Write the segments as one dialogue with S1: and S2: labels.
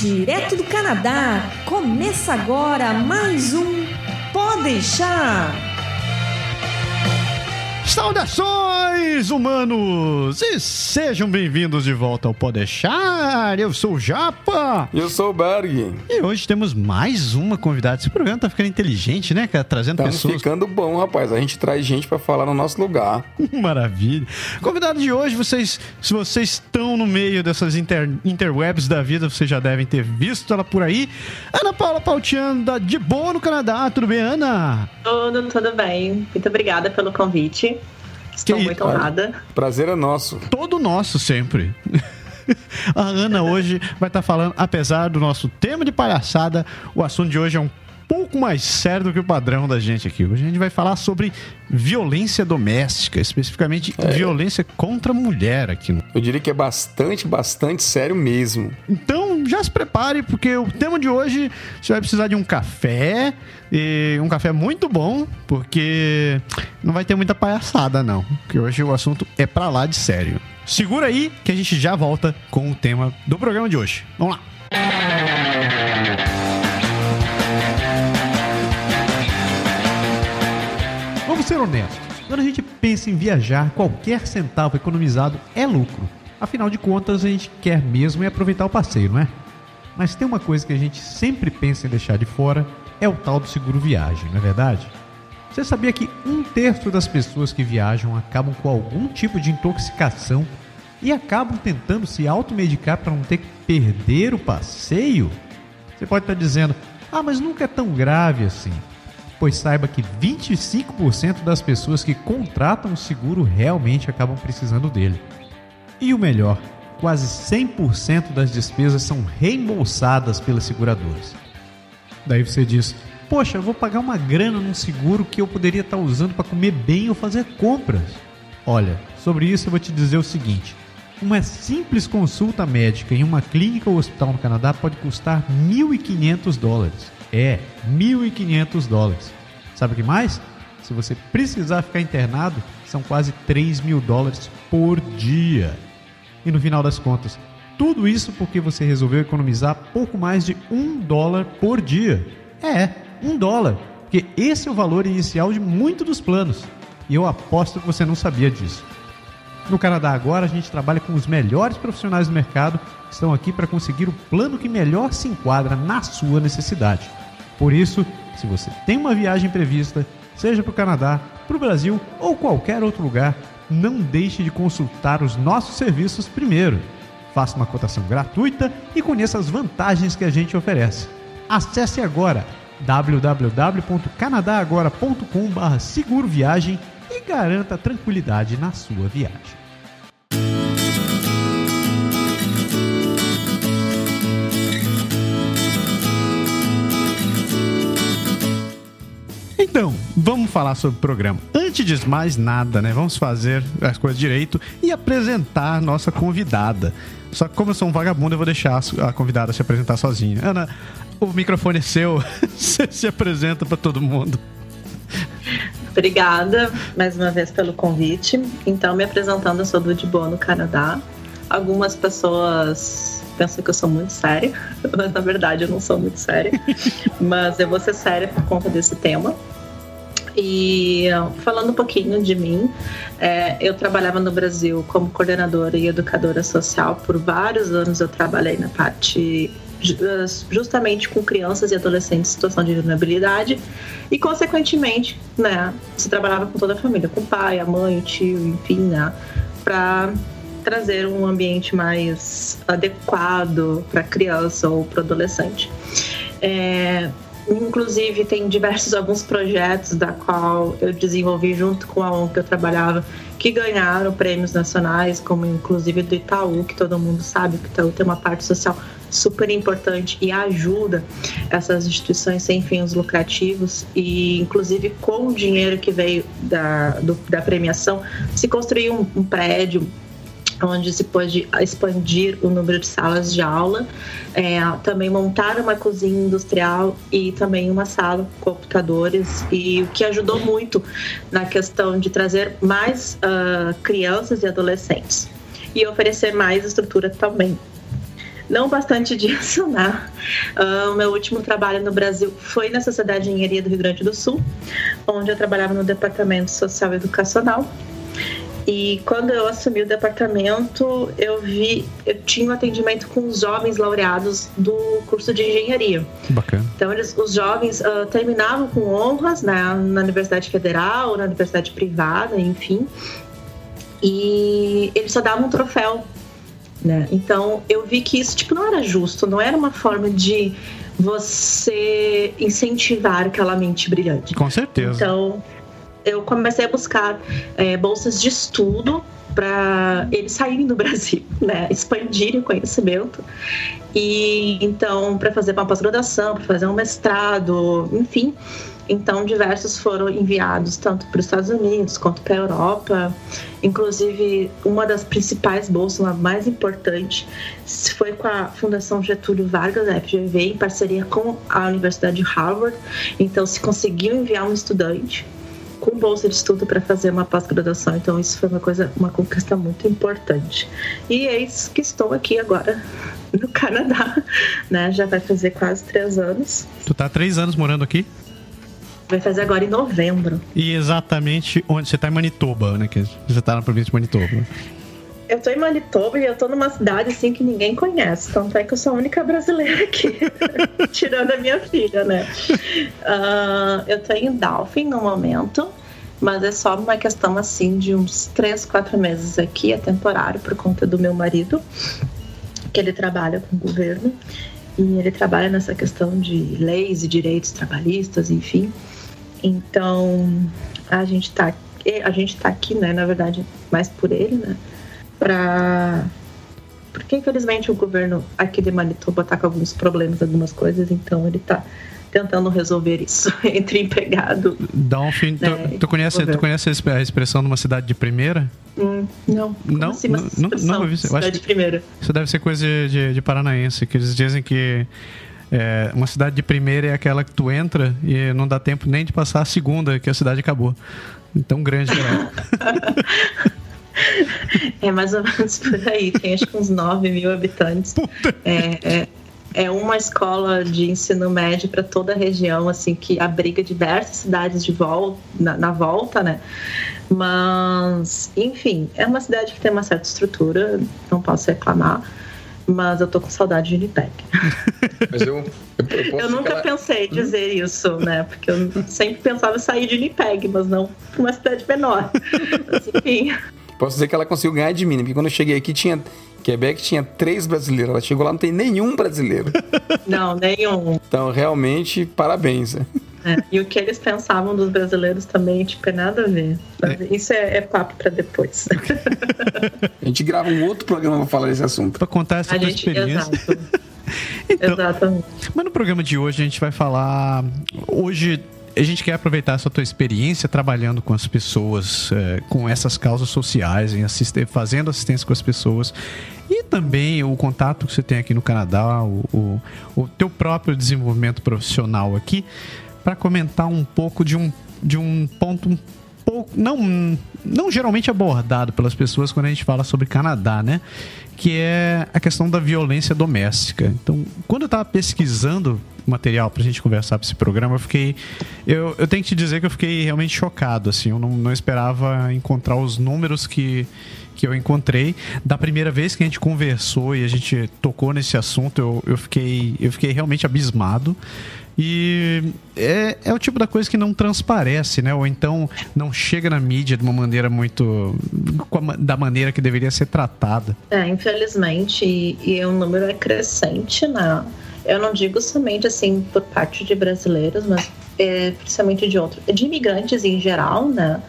S1: direto do Canadá. Começa agora mais um Pode deixar.
S2: Saudações, humanos! E sejam bem-vindos de volta ao Podeixar. Eu sou o Japa.
S3: E eu sou o Berg.
S2: E hoje temos mais uma convidada. Esse programa tá ficando inteligente, né, cara? Trazendo
S3: Estamos
S2: pessoas.
S3: ficando bom, rapaz. A gente traz gente pra falar no nosso lugar.
S2: Maravilha. Convidado de hoje, vocês, se vocês estão no meio dessas inter, interwebs da vida, vocês já devem ter visto ela por aí. Ana Paula Pautiano, da De Boa no Canadá. Tudo bem, Ana?
S4: Tudo, tudo bem. Muito obrigada pelo convite. Estou
S2: Que-
S4: muito honrada.
S3: Prazer é nosso.
S2: Todo nosso sempre. A Ana hoje vai estar falando, apesar do nosso tema de palhaçada, o assunto de hoje é um pouco mais sério do que o padrão da gente aqui. Hoje a gente vai falar sobre violência doméstica, especificamente violência contra a mulher aqui.
S3: Eu diria que é bastante, bastante sério mesmo.
S2: Então já se prepare, porque o tema de hoje você vai precisar de um café, e um café muito bom, porque não vai ter muita palhaçada não, porque hoje o assunto é pra lá de sério. Segura aí que a gente já volta com o tema do programa de hoje. Vamos lá.
S5: Vamos ser honestos. Quando a gente pensa em viajar, qualquer centavo economizado é lucro. Afinal de contas, a gente quer mesmo é aproveitar o passeio, não é? Mas tem uma coisa que a gente sempre pensa em deixar de fora, é o tal do seguro viagem, não é verdade? Você sabia que um terço das pessoas que viajam acabam com algum tipo de intoxicação e acabam tentando se automedicar para não ter que perder o passeio? Você pode estar dizendo, ah, mas nunca é tão grave assim. Pois saiba que 25% das pessoas que contratam o seguro realmente acabam precisando dele. E o melhor, quase 100% das despesas são reembolsadas pelas seguradoras. Daí você diz: Poxa, eu vou pagar uma grana num seguro que eu poderia estar usando para comer bem ou fazer compras. Olha, sobre isso eu vou te dizer o seguinte: uma simples consulta médica em uma clínica ou hospital no Canadá pode custar 1.500 dólares. É, 1.500 dólares. Sabe o que mais? Se você precisar ficar internado, são quase 3 mil dólares por dia. E no final das contas, tudo isso porque você resolveu economizar pouco mais de um dólar por dia. É, um dólar. Porque esse é o valor inicial de muitos dos planos. E eu aposto que você não sabia disso. No Canadá agora, a gente trabalha com os melhores profissionais do mercado que estão aqui para conseguir o plano que melhor se enquadra na sua necessidade. Por isso, se você tem uma viagem prevista, seja para o Canadá, para o Brasil ou qualquer outro lugar, não deixe de consultar os nossos serviços primeiro. Faça uma cotação gratuita e conheça as vantagens que a gente oferece. Acesse agora www.canadagora.com.br seguro viagem e garanta tranquilidade na sua viagem.
S2: Vamos falar sobre o programa. Antes de mais nada, né? Vamos fazer as coisas direito e apresentar a nossa convidada. Só que como eu sou um vagabundo, eu vou deixar a convidada se apresentar sozinha. Ana, o microfone é seu. Você se apresenta para todo mundo.
S4: Obrigada mais uma vez pelo convite. Então, me apresentando, eu sou do Boa no Canadá. Algumas pessoas pensam que eu sou muito séria, mas na verdade eu não sou muito séria. mas eu vou ser séria por conta desse tema. E falando um pouquinho de mim, é, eu trabalhava no Brasil como coordenadora e educadora social. Por vários anos eu trabalhei na parte justamente com crianças e adolescentes em situação de vulnerabilidade e consequentemente, né, se trabalhava com toda a família, com o pai, a mãe, o tio, enfim, né, para trazer um ambiente mais adequado para criança ou para adolescente. É, inclusive tem diversos alguns projetos da qual eu desenvolvi junto com a ONG que eu trabalhava que ganharam prêmios nacionais, como inclusive do Itaú, que todo mundo sabe que o Itaú tem uma parte social super importante e ajuda essas instituições sem fins lucrativos. E inclusive com o dinheiro que veio da, do, da premiação se construiu um, um prédio onde se pode expandir o número de salas de aula, é, também montar uma cozinha industrial e também uma sala com computadores, e o que ajudou muito na questão de trazer mais uh, crianças e adolescentes e oferecer mais estrutura também. não bastante disso, né? Uh, meu último trabalho no Brasil foi na Sociedade de Engenharia do Rio Grande do Sul, onde eu trabalhava no Departamento Social e Educacional. E quando eu assumi o departamento, eu vi, eu tinha um atendimento com os jovens laureados do curso de engenharia.
S5: Bacana.
S4: Então, eles, os jovens uh, terminavam com honras né, na Universidade Federal, na Universidade Privada, enfim. E eles só davam um troféu. Né? Então, eu vi que isso tipo, não era justo, não era uma forma de você incentivar aquela mente brilhante.
S5: Com certeza.
S4: Então, eu comecei a buscar é, bolsas de estudo para eles saírem do Brasil, né? expandirem o conhecimento. E então, para fazer uma pós-graduação, para fazer um mestrado, enfim. Então, diversos foram enviados tanto para os Estados Unidos quanto para a Europa. Inclusive, uma das principais bolsas, a mais importante, foi com a Fundação Getúlio Vargas, a FGV, em parceria com a Universidade de Harvard. Então, se conseguiu enviar um estudante com bolsa de estudo para fazer uma pós-graduação. Então isso foi uma coisa, uma conquista muito importante. E eis que estou aqui agora no Canadá, né? Já vai fazer quase três anos.
S5: Tu tá três anos morando aqui?
S4: Vai fazer agora em novembro.
S5: E exatamente onde você tá em Manitoba, né? Você tá na província de Manitoba.
S4: Eu tô em Manitoba e eu tô numa cidade assim que ninguém conhece. Tanto é que eu sou a única brasileira aqui, tirando a minha filha, né? Uh, eu tô em Dauphin no momento, mas é só uma questão assim de uns 3, 4 meses aqui, é temporário por conta do meu marido, que ele trabalha com o governo e ele trabalha nessa questão de leis e direitos trabalhistas, enfim. Então, a gente tá a gente tá aqui, né, na verdade, mais por ele, né? Para porque infelizmente o governo aqui de Manitoba está com alguns problemas, algumas coisas, então ele está tentando resolver isso entre empregado.
S5: Dolphin, né, tu, tu, conhece, tu conhece a expressão de uma cidade de primeira?
S4: Hum, não.
S5: não,
S4: assim,
S5: não, não, não, eu
S4: cidade de primeira.
S5: Isso deve ser coisa de, de paranaense, que eles dizem que é, uma cidade de primeira é aquela que tu entra e não dá tempo nem de passar a segunda, que a cidade acabou. Tão grande que é.
S4: É mais ou menos por aí, tem acho que uns 9 mil habitantes. É, é, é, uma escola de ensino médio para toda a região, assim, que abriga diversas cidades de volta, na, na volta, né? Mas, enfim, é uma cidade que tem uma certa estrutura, não posso reclamar mas eu tô com saudade de Winnipeg.
S3: Mas eu,
S4: eu, eu nunca ela... pensei em dizer hum? isso, né? Porque eu sempre pensava em sair de Winnipeg, mas não para uma cidade menor. Mas, enfim.
S3: Posso dizer que ela conseguiu ganhar de mim, né? porque quando eu cheguei aqui tinha. Quebec tinha três brasileiros. Ela chegou lá, não tem nenhum brasileiro.
S4: Não, nenhum.
S3: Então, realmente, parabéns. Né?
S4: É, e o que eles pensavam dos brasileiros também, tipo, é nada a ver. É. Isso é, é papo para depois.
S3: A gente grava um outro programa para falar desse assunto.
S5: Para contar essa tua gente, experiência.
S4: Exato. então, Exatamente.
S5: Mas no programa de hoje a gente vai falar. Hoje a gente quer aproveitar essa tua experiência trabalhando com as pessoas, é, com essas causas sociais, em fazendo assistência com as pessoas e também o contato que você tem aqui no Canadá, o, o, o teu próprio desenvolvimento profissional aqui, para comentar um pouco de um, de um ponto um pouco não, não geralmente abordado pelas pessoas quando a gente fala sobre Canadá, né? Que é a questão da violência doméstica. Então, quando eu estava pesquisando material para a gente conversar para esse programa, eu fiquei. Eu, eu tenho que te dizer que eu fiquei realmente chocado. Assim, eu não, não esperava encontrar os números que, que eu encontrei. Da primeira vez que a gente conversou e a gente tocou nesse assunto, eu, eu, fiquei, eu fiquei realmente abismado. E é, é o tipo da coisa que não transparece, né? Ou então não chega na mídia de uma maneira muito. da maneira que deveria ser tratada.
S4: É, infelizmente, e, e o número é crescente, né? Eu não digo somente assim por parte de brasileiros, mas é, principalmente de outros, de imigrantes em geral, né?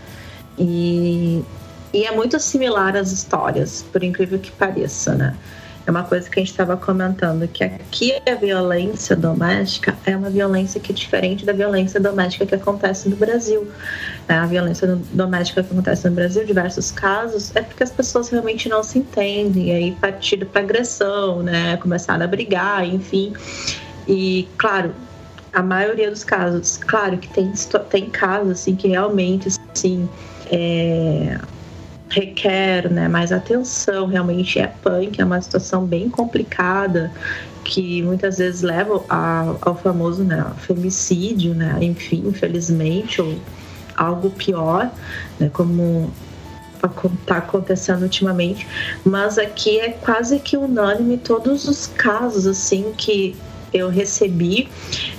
S4: E, e é muito similar às histórias, por incrível que pareça, né? É uma coisa que a gente estava comentando, que aqui a violência doméstica é uma violência que é diferente da violência doméstica que acontece no Brasil. É, a violência doméstica que acontece no Brasil, diversos casos, é porque as pessoas realmente não se entendem, e aí partiram para agressão, né? Começaram a brigar, enfim. E, claro, a maioria dos casos, claro que tem, tem casos assim que realmente assim, é, requer né, mais atenção, realmente é punk, é uma situação bem complicada que muitas vezes leva a, ao famoso né, femicídio, né, enfim, infelizmente, ou algo pior, né, como está acontecendo ultimamente, mas aqui é quase que unânime todos os casos assim que eu recebi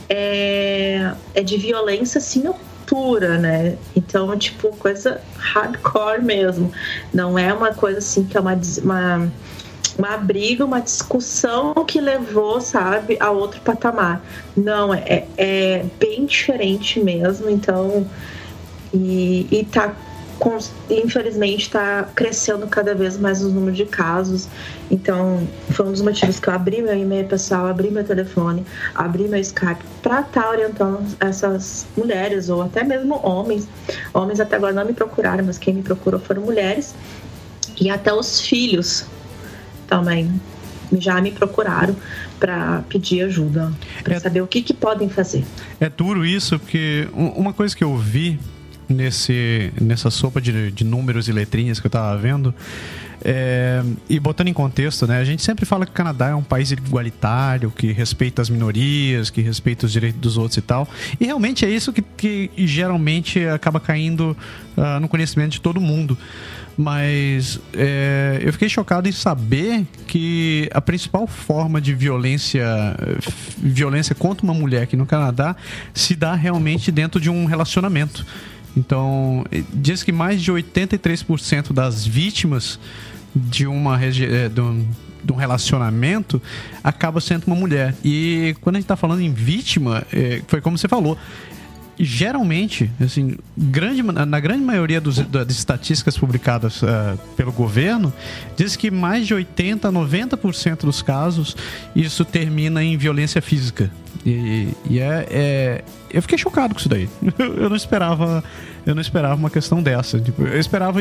S4: é, é de violência assim pura, né? Então, tipo, coisa hardcore mesmo. Não é uma coisa assim que é uma, uma, uma briga, uma discussão que levou, sabe, a outro patamar. Não, é, é bem diferente mesmo. Então, e, e tá infelizmente está crescendo cada vez mais o número de casos. Então, foi um dos motivos que eu abri meu e-mail pessoal, abri meu telefone, abri meu Skype para estar tá orientando essas mulheres ou até mesmo homens. Homens até agora não me procuraram, mas quem me procurou foram mulheres e até os filhos também já me procuraram para pedir ajuda, para é, saber o que, que podem fazer.
S5: É duro isso, porque uma coisa que eu vi nesse, nessa sopa de, de números e letrinhas que eu estava vendo. É, e botando em contexto, né, a gente sempre fala que o Canadá é um país igualitário, que respeita as minorias, que respeita os direitos dos outros e tal. E realmente é isso que, que geralmente acaba caindo uh, no conhecimento de todo mundo. Mas é, eu fiquei chocado em saber que a principal forma de violência, violência contra uma mulher aqui no Canadá se dá realmente dentro de um relacionamento. Então, diz que mais de 83% das vítimas de uma é, de um, de um relacionamento acaba sendo uma mulher. E quando a gente está falando em vítima, é, foi como você falou, geralmente, assim, grande, na grande maioria dos, das estatísticas publicadas uh, pelo governo, diz que mais de 80% a 90% dos casos isso termina em violência física. E, e é, é, Eu fiquei chocado com isso daí. Eu não esperava. Eu não esperava uma questão dessa. Tipo, eu esperava.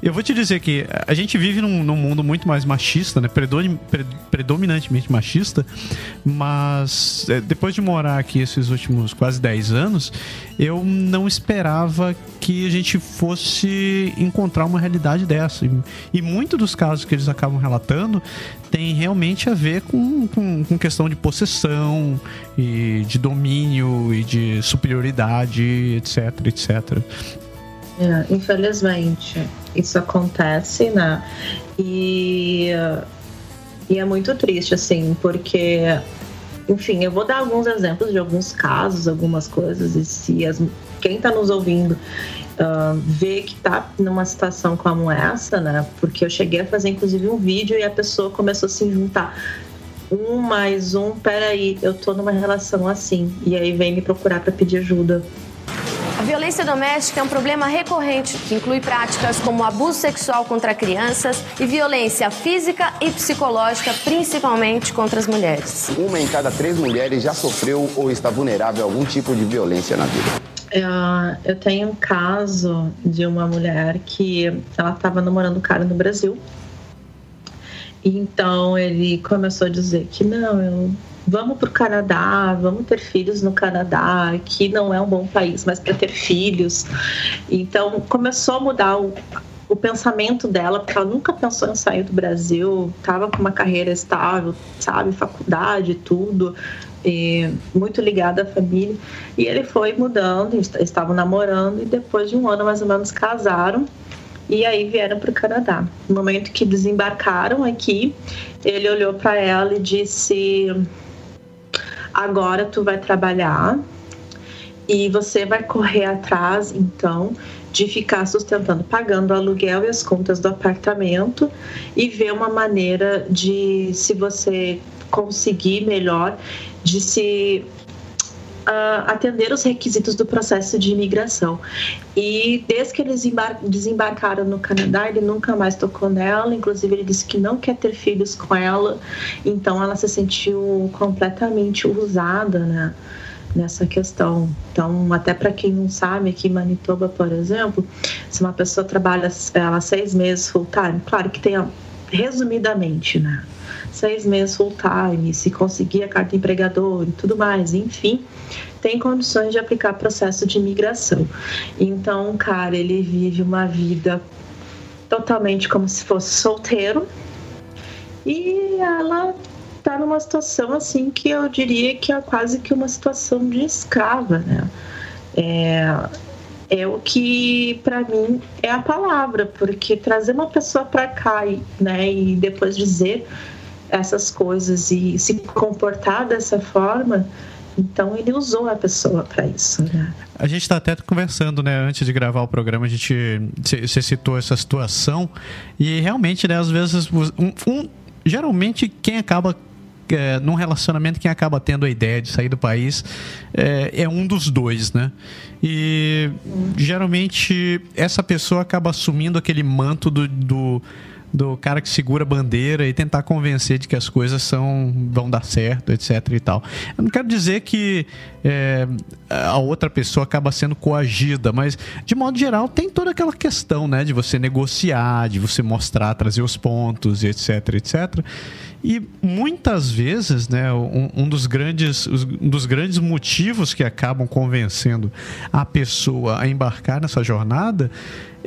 S5: Eu vou te dizer que a gente vive num, num mundo muito mais machista, né? Predominantemente machista. Mas é, depois de morar aqui esses últimos quase 10 anos, eu não esperava que a gente fosse encontrar uma realidade dessa. E, e muitos dos casos que eles acabam relatando tem realmente a ver com, com, com questão de possessão e de domínio e de superioridade, etc, etc.
S4: É, infelizmente, isso acontece, né? E, e é muito triste, assim, porque, enfim, eu vou dar alguns exemplos de alguns casos, algumas coisas, e se as, quem está nos ouvindo uh, ver que tá numa situação como essa, né? Porque eu cheguei a fazer inclusive um vídeo e a pessoa começou a se juntar. Um mais um, peraí, eu tô numa relação assim. E aí vem me procurar para pedir ajuda.
S6: A violência doméstica é um problema recorrente que inclui práticas como abuso sexual contra crianças e violência física e psicológica, principalmente contra as mulheres.
S7: Uma em cada três mulheres já sofreu ou está vulnerável a algum tipo de violência na vida.
S4: Uh, eu tenho um caso de uma mulher que ela estava namorando um cara no Brasil. E então ele começou a dizer que não, eu, vamos para o Canadá, vamos ter filhos no Canadá, que não é um bom país, mas para ter filhos. Então começou a mudar o, o pensamento dela, porque ela nunca pensou em sair do Brasil, estava com uma carreira estável, sabe, faculdade, tudo, muito ligada à família. E ele foi mudando, estavam namorando e depois de um ano mais ou menos casaram e aí vieram para o Canadá. No momento que desembarcaram aqui, ele olhou para ela e disse: Agora tu vai trabalhar e você vai correr atrás, então, de ficar sustentando, pagando o aluguel e as contas do apartamento e ver uma maneira de, se você conseguir melhor, de se uh, atender os requisitos do processo de imigração. E desde que eles desembarcaram no Canadá, ele nunca mais tocou nela, inclusive ele disse que não quer ter filhos com ela, então ela se sentiu completamente usada, né? nessa questão. Então, até para quem não sabe, aqui em Manitoba, por exemplo, se uma pessoa trabalha ela seis meses full time, claro que tem resumidamente, né? Seis meses full time, se conseguir a carta empregador e tudo mais, enfim, tem condições de aplicar processo de imigração. Então, cara, ele vive uma vida totalmente como se fosse solteiro. E ela tá numa situação assim que eu diria que é quase que uma situação de escrava, né? É, é o que para mim é a palavra, porque trazer uma pessoa para cá, né, e depois dizer essas coisas e se comportar dessa forma, então ele usou a pessoa para isso. Né?
S5: A gente está até conversando, né, antes de gravar o programa, a gente você citou essa situação e realmente, né, às vezes um, um geralmente quem acaba é, num relacionamento quem acaba tendo a ideia de sair do país é, é um dos dois, né? E geralmente essa pessoa acaba assumindo aquele manto do, do do cara que segura a bandeira e tentar convencer de que as coisas são vão dar certo, etc e tal. Eu não quero dizer que é, a outra pessoa acaba sendo coagida, mas de modo geral tem toda aquela questão, né, de você negociar, de você mostrar, trazer os pontos, etc, etc. E muitas vezes, né, um, um, dos grandes, um dos grandes motivos que acabam convencendo a pessoa a embarcar nessa jornada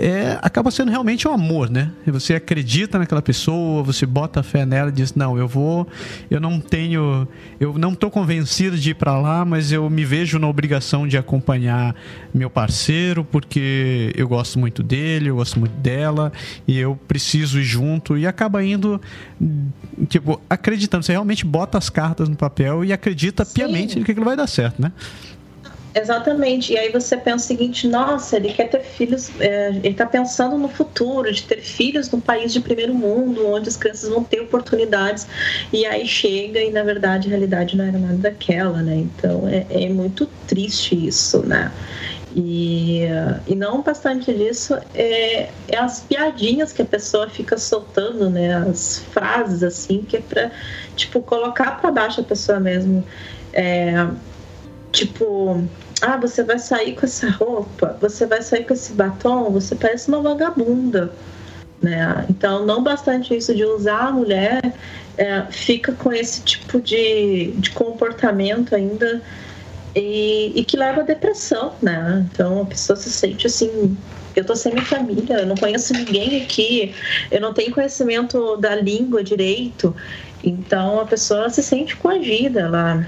S5: é, acaba sendo realmente o um amor, né? Você acredita naquela pessoa, você bota a fé nela e diz: Não, eu vou, eu não tenho, eu não estou convencido de ir para lá, mas eu me vejo na obrigação de acompanhar meu parceiro, porque eu gosto muito dele, eu gosto muito dela, e eu preciso ir junto, e acaba indo, tipo, acreditando. Você realmente bota as cartas no papel e acredita Sim. piamente que aquilo vai dar certo, né?
S4: Exatamente. E aí você pensa o seguinte: nossa, ele quer ter filhos, é, ele está pensando no futuro, de ter filhos num país de primeiro mundo, onde as crianças vão ter oportunidades. E aí chega e, na verdade, a realidade não era nada daquela, né? Então é, é muito triste isso, né? E, e não bastante disso é, é, as piadinhas que a pessoa fica soltando, né? As frases assim que é para tipo colocar para baixo a pessoa mesmo. É, tipo, ah, você vai sair com essa roupa, você vai sair com esse batom, você parece uma vagabunda. Né? Então, não bastante isso de usar a mulher, é, fica com esse tipo de, de comportamento ainda e, e, que leva à depressão, né? Então, a pessoa se sente assim. Eu tô sem minha família, eu não conheço ninguém aqui, eu não tenho conhecimento da língua direito, então a pessoa se sente coagida, ela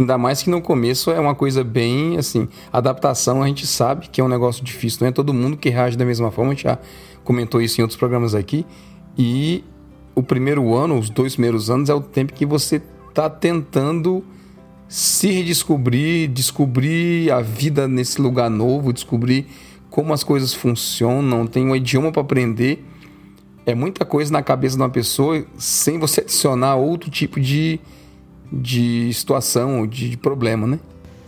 S3: Ainda mais que no começo é uma coisa bem assim, adaptação a gente sabe que é um negócio difícil, não é todo mundo que reage da mesma forma, a gente já comentou isso em outros programas aqui. E o primeiro ano, os dois primeiros anos é o tempo que você está tentando se redescobrir, descobrir a vida nesse lugar novo, descobrir como as coisas funcionam, tem um idioma para aprender. É muita coisa na cabeça de uma pessoa sem você adicionar outro tipo de, de situação, de, de problema, né?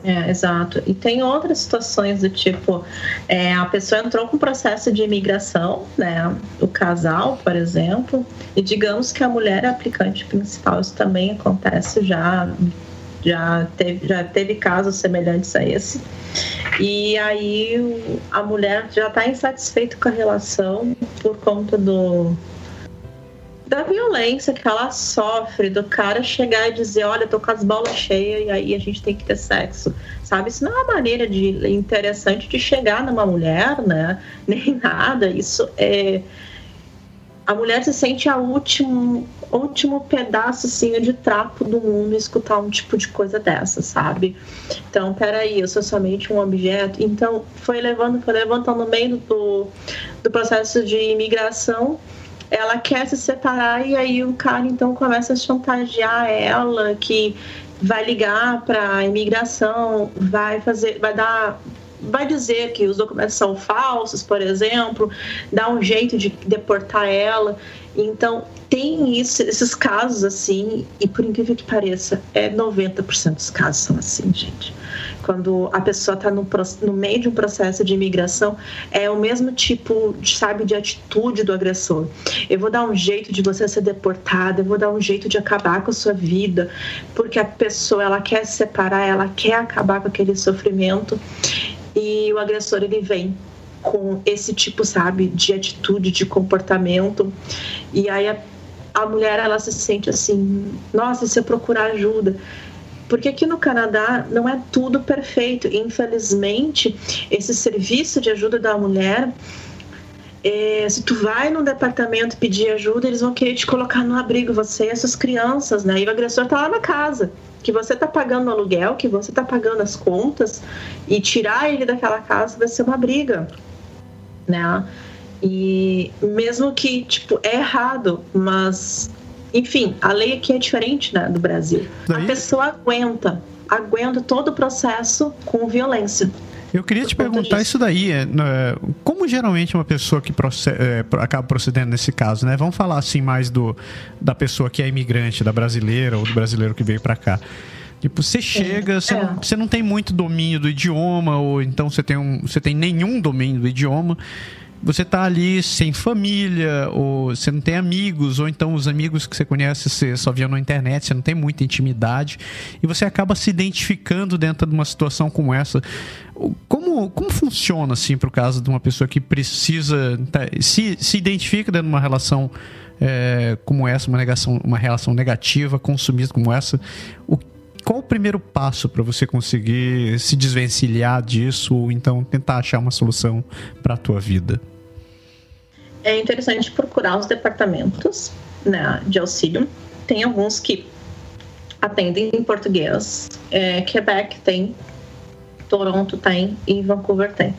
S4: É, exato. E tem outras situações do tipo, é, a pessoa entrou com processo de imigração, né? O casal, por exemplo, e digamos que a mulher é aplicante principal, isso também acontece já, já teve, já teve casos semelhantes a esse. E aí a mulher já está insatisfeita com a relação por conta do, da violência que ela sofre, do cara chegar e dizer, olha, tô com as bolas cheias e aí a gente tem que ter sexo, sabe? Isso não é uma maneira de interessante de chegar numa mulher, né? Nem nada. Isso é a mulher se sente a último último pedaço assim de trapo do mundo escutar um tipo de coisa dessa, sabe? Então, peraí, eu sou somente um objeto. Então, foi levando, foi levantando no meio do, do processo de imigração ela quer se separar e aí o cara então começa a chantagear ela que vai ligar para imigração, vai fazer, vai dar vai dizer que os documentos são falsos, por exemplo, dá um jeito de deportar ela. Então, tem isso, esses casos assim, e por incrível que pareça, é 90% dos casos são assim, gente quando a pessoa está no, no, meio de um processo de imigração, é o mesmo tipo, sabe, de atitude do agressor. Eu vou dar um jeito de você ser deportada, eu vou dar um jeito de acabar com a sua vida, porque a pessoa ela quer se separar, ela quer acabar com aquele sofrimento e o agressor ele vem com esse tipo, sabe, de atitude, de comportamento e aí a, a mulher ela se sente assim, nossa, se eu procurar ajuda porque aqui no Canadá não é tudo perfeito. Infelizmente, esse serviço de ajuda da mulher é, se tu vai no departamento pedir ajuda, eles vão querer te colocar no abrigo, você e essas crianças, né? E o agressor tá lá na casa, que você tá pagando o aluguel, que você tá pagando as contas, e tirar ele daquela casa vai ser uma briga, né? E mesmo que, tipo, é errado, mas, enfim, a lei aqui é diferente né, do Brasil. Daí? A pessoa aguenta, aguenta todo o processo com violência.
S5: Eu queria te perguntar isso daí. É, né, como geralmente uma pessoa que procede, é, acaba procedendo nesse caso, né? Vamos falar assim mais do da pessoa que é imigrante, da brasileira ou do brasileiro que veio para cá. Tipo, você chega, você, é. não, você não tem muito domínio do idioma, ou então você tem, um, você tem nenhum domínio do idioma você tá ali sem família, ou você não tem amigos, ou então os amigos que você conhece você só via na internet, você não tem muita intimidade, e você acaba se identificando dentro de uma situação como essa. Como, como funciona, assim, para o caso de uma pessoa que precisa, tá, se, se identifica dentro de uma relação é, como essa, uma, negação, uma relação negativa, consumista como essa, o qual o primeiro passo para você conseguir se desvencilhar disso ou então tentar achar uma solução para a tua vida?
S4: É interessante procurar os departamentos né, de auxílio. Tem alguns que atendem em português. É, Quebec tem, Toronto tem e Vancouver tem.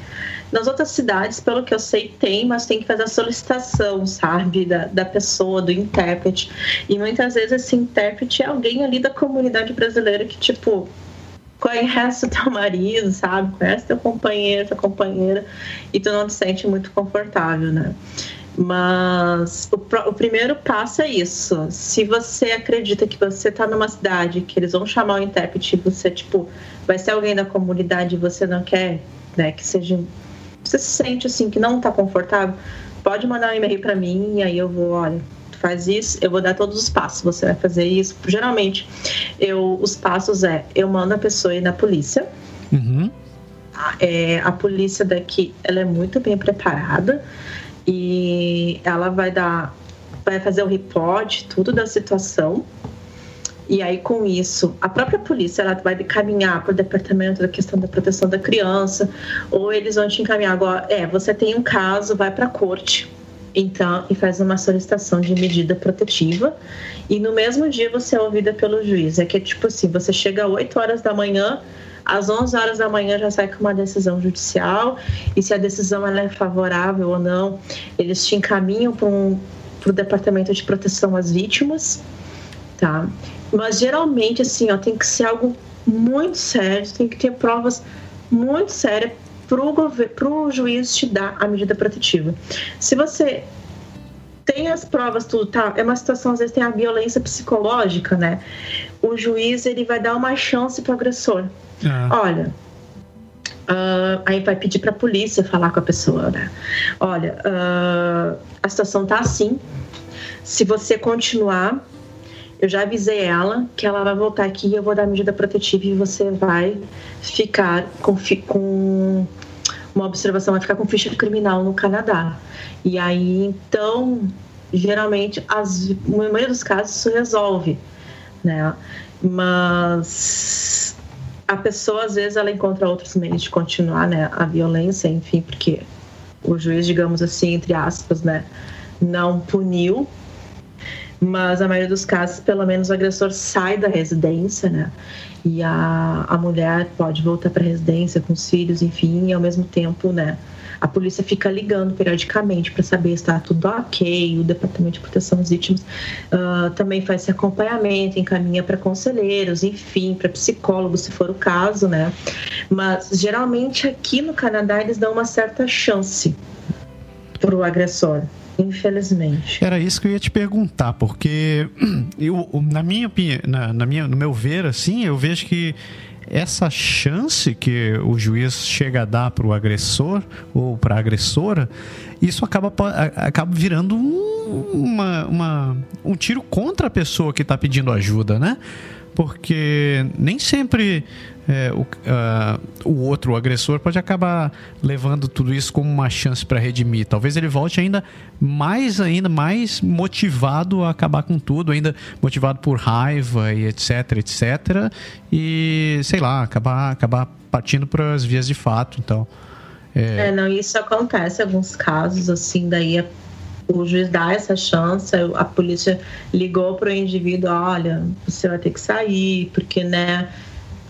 S4: Nas outras cidades, pelo que eu sei, tem, mas tem que fazer a solicitação, sabe, da, da pessoa, do intérprete. E muitas vezes esse intérprete é alguém ali da comunidade brasileira que, tipo, conhece o teu marido, sabe? Conhece teu companheiro, tua companheira, e tu não te sente muito confortável, né? Mas o, o, primeiro passo é isso. Se você acredita que você está numa cidade que eles vão chamar o intérprete, você tipo vai ser alguém da comunidade e você não quer, né, que seja, você se sente assim que não está confortável, pode mandar um e-mail para mim e aí eu vou, olha, faz isso, eu vou dar todos os passos, você vai fazer isso. Geralmente, eu, os passos é, eu mando a pessoa ir na polícia. Uhum. É, a polícia daqui, ela é muito bem preparada e ela vai dar, vai fazer o report, tudo da situação. E aí, com isso, a própria polícia ela vai encaminhar para o departamento da questão da proteção da criança, ou eles vão te encaminhar agora. É, você tem um caso, vai para a corte então e faz uma solicitação de medida protetiva e no mesmo dia você é ouvida pelo juiz. É que tipo assim, você chega às 8 horas da manhã, às 11 horas da manhã já sai com uma decisão judicial e se a decisão ela é favorável ou não, eles te encaminham para um, o departamento de proteção às vítimas, tá? Mas geralmente assim, ó, tem que ser algo muito sério, tem que ter provas muito sérias para o juiz te dar a medida protetiva. Se você tem as provas, tudo, tá? É uma situação, às vezes tem a violência psicológica, né? O juiz, ele vai dar uma chance para o agressor. Ah. Olha, Uh, aí vai pedir para a polícia falar com a pessoa, né? Olha, uh, a situação tá assim. Se você continuar, eu já avisei ela que ela vai voltar aqui e eu vou dar medida protetiva e você vai ficar com, com uma observação, vai ficar com ficha criminal no Canadá. E aí, então, geralmente, as, na maioria dos casos, isso resolve, né? Mas a pessoa, às vezes, ela encontra outros meios de continuar, né? A violência, enfim, porque o juiz, digamos assim, entre aspas, né? Não puniu, mas a maioria dos casos, pelo menos, o agressor sai da residência, né? E a, a mulher pode voltar para a residência com os filhos, enfim, e ao mesmo tempo, né? A polícia fica ligando periodicamente para saber se está tudo ok, o Departamento de Proteção às Vítimas uh, também faz esse acompanhamento, encaminha para conselheiros, enfim, para psicólogos, se for o caso, né? Mas geralmente aqui no Canadá eles dão uma certa chance para o agressor. Infelizmente.
S5: Era isso que eu ia te perguntar, porque eu, na minha na, na minha, no meu ver, assim, eu vejo que essa chance que o juiz chega a dar para o agressor ou para a agressora, isso acaba, acaba virando um, uma, uma, um tiro contra a pessoa que está pedindo ajuda, né? Porque nem sempre é, o, uh, o outro, o agressor, pode acabar levando tudo isso como uma chance para redimir. Talvez ele volte ainda mais, ainda mais motivado a acabar com tudo, ainda motivado por raiva e etc, etc. E sei lá, acabar, acabar partindo para as vias de fato. Então,
S4: É... é, não, isso acontece em alguns casos, assim, daí o juiz dá essa chance, a polícia ligou para o indivíduo, olha, você vai ter que sair, porque, né,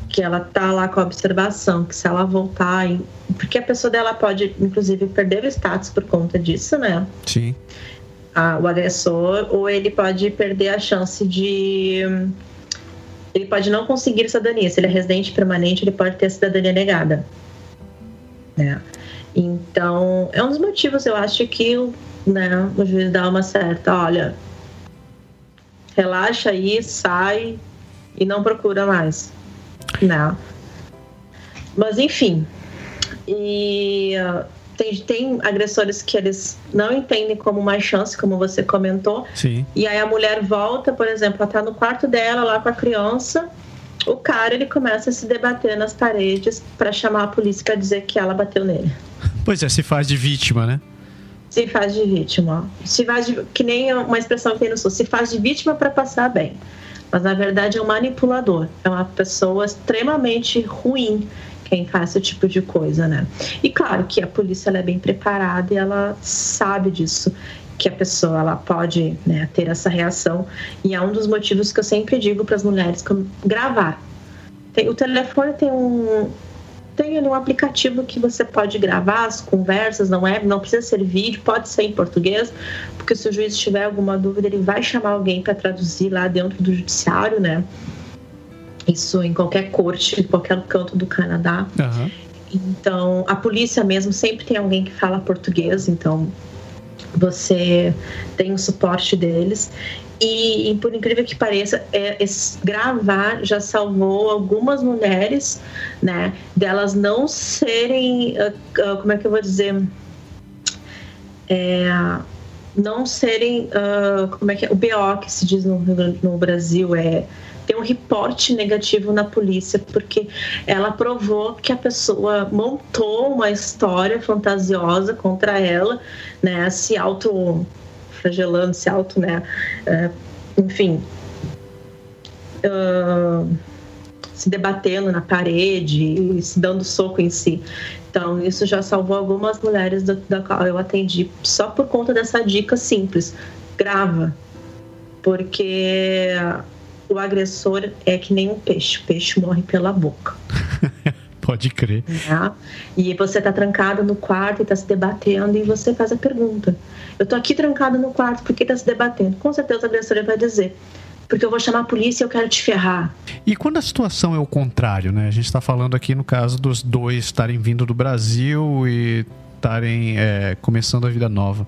S4: que ela tá lá com a observação, que se ela voltar, porque a pessoa dela pode, inclusive, perder o status por conta disso, né?
S5: Sim.
S4: Ah, o agressor, ou ele pode perder a chance de ele pode não conseguir cidadania. Se ele é residente permanente, ele pode ter a cidadania negada. Né? Então, é um dos motivos, eu acho que né, o juiz dá uma certa, olha, relaxa aí, sai e não procura mais. Né? Mas, enfim. E tem, tem agressores que eles não entendem como uma chance, como você comentou.
S5: Sim.
S4: E aí a mulher volta, por exemplo, ela tá no quarto dela lá com a criança. O cara ele começa a se debater nas paredes para chamar a polícia para dizer que ela bateu nele.
S5: Pois é, se faz de vítima, né?
S4: Se faz de vítima. Se faz de, que nem uma expressão que tem no sul, se faz de vítima para passar bem. Mas na verdade é um manipulador, é uma pessoa extremamente ruim quem faz esse tipo de coisa, né? E claro que a polícia é bem preparada e ela sabe disso que a pessoa ela pode né, ter essa reação e é um dos motivos que eu sempre digo para as mulheres gravar. Tem, o telefone tem um tem ali um aplicativo que você pode gravar as conversas, não é, não precisa ser vídeo, pode ser em português, porque se o juiz tiver alguma dúvida, ele vai chamar alguém para traduzir lá dentro do judiciário, né? Isso em qualquer corte, em qualquer canto do Canadá.
S5: Uhum.
S4: Então, a polícia mesmo sempre tem alguém que fala português, então você tem o suporte deles. E, e por incrível que pareça, é, gravar já salvou algumas mulheres, né? Delas não serem, uh, uh, como é que eu vou dizer? É, não serem, uh, como é que é? O BO que se diz no, no Brasil é ter um reporte negativo na polícia, porque ela provou que a pessoa montou uma história fantasiosa contra ela, né, se auto flagelando, se auto, né, uh, enfim, uh, se debatendo na parede, se dando soco em si. Então, isso já salvou algumas mulheres da, da qual eu atendi só por conta dessa dica simples. Grava. Porque o agressor é que nem um peixe. O peixe morre pela boca.
S5: Pode crer.
S4: Né? E você tá trancado no quarto e tá se debatendo e você faz a pergunta. Eu tô aqui trancado no quarto, por que tá se debatendo? Com certeza o agressor vai dizer. Porque eu vou chamar a polícia e eu quero te ferrar.
S5: E quando a situação é o contrário, né? A gente está falando aqui no caso dos dois estarem vindo do Brasil e estarem é, começando a vida nova.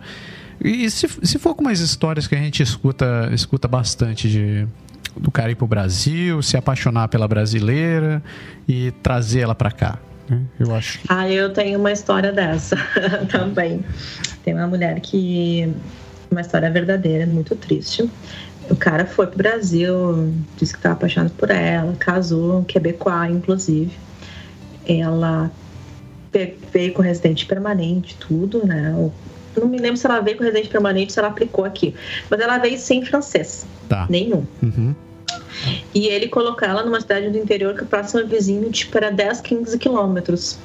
S5: E se, se for com umas histórias que a gente escuta, escuta bastante de do cara ir pro Brasil, se apaixonar pela brasileira e trazer ela para cá. Né? Eu acho.
S4: Ah, eu tenho uma história dessa também. Tem uma mulher que uma história verdadeira, muito triste. O cara foi pro Brasil, disse que estava apaixonado por ela, casou, quebecois, inclusive. Ela veio com residente permanente, tudo, né? Não me lembro se ela veio com residente permanente, se ela aplicou aqui. Mas ela veio sem francês.
S5: Tá.
S4: Nenhum.
S5: Uhum.
S4: E ele colocou ela numa cidade do interior que o próximo vizinho, tipo, era 10, 15 quilômetros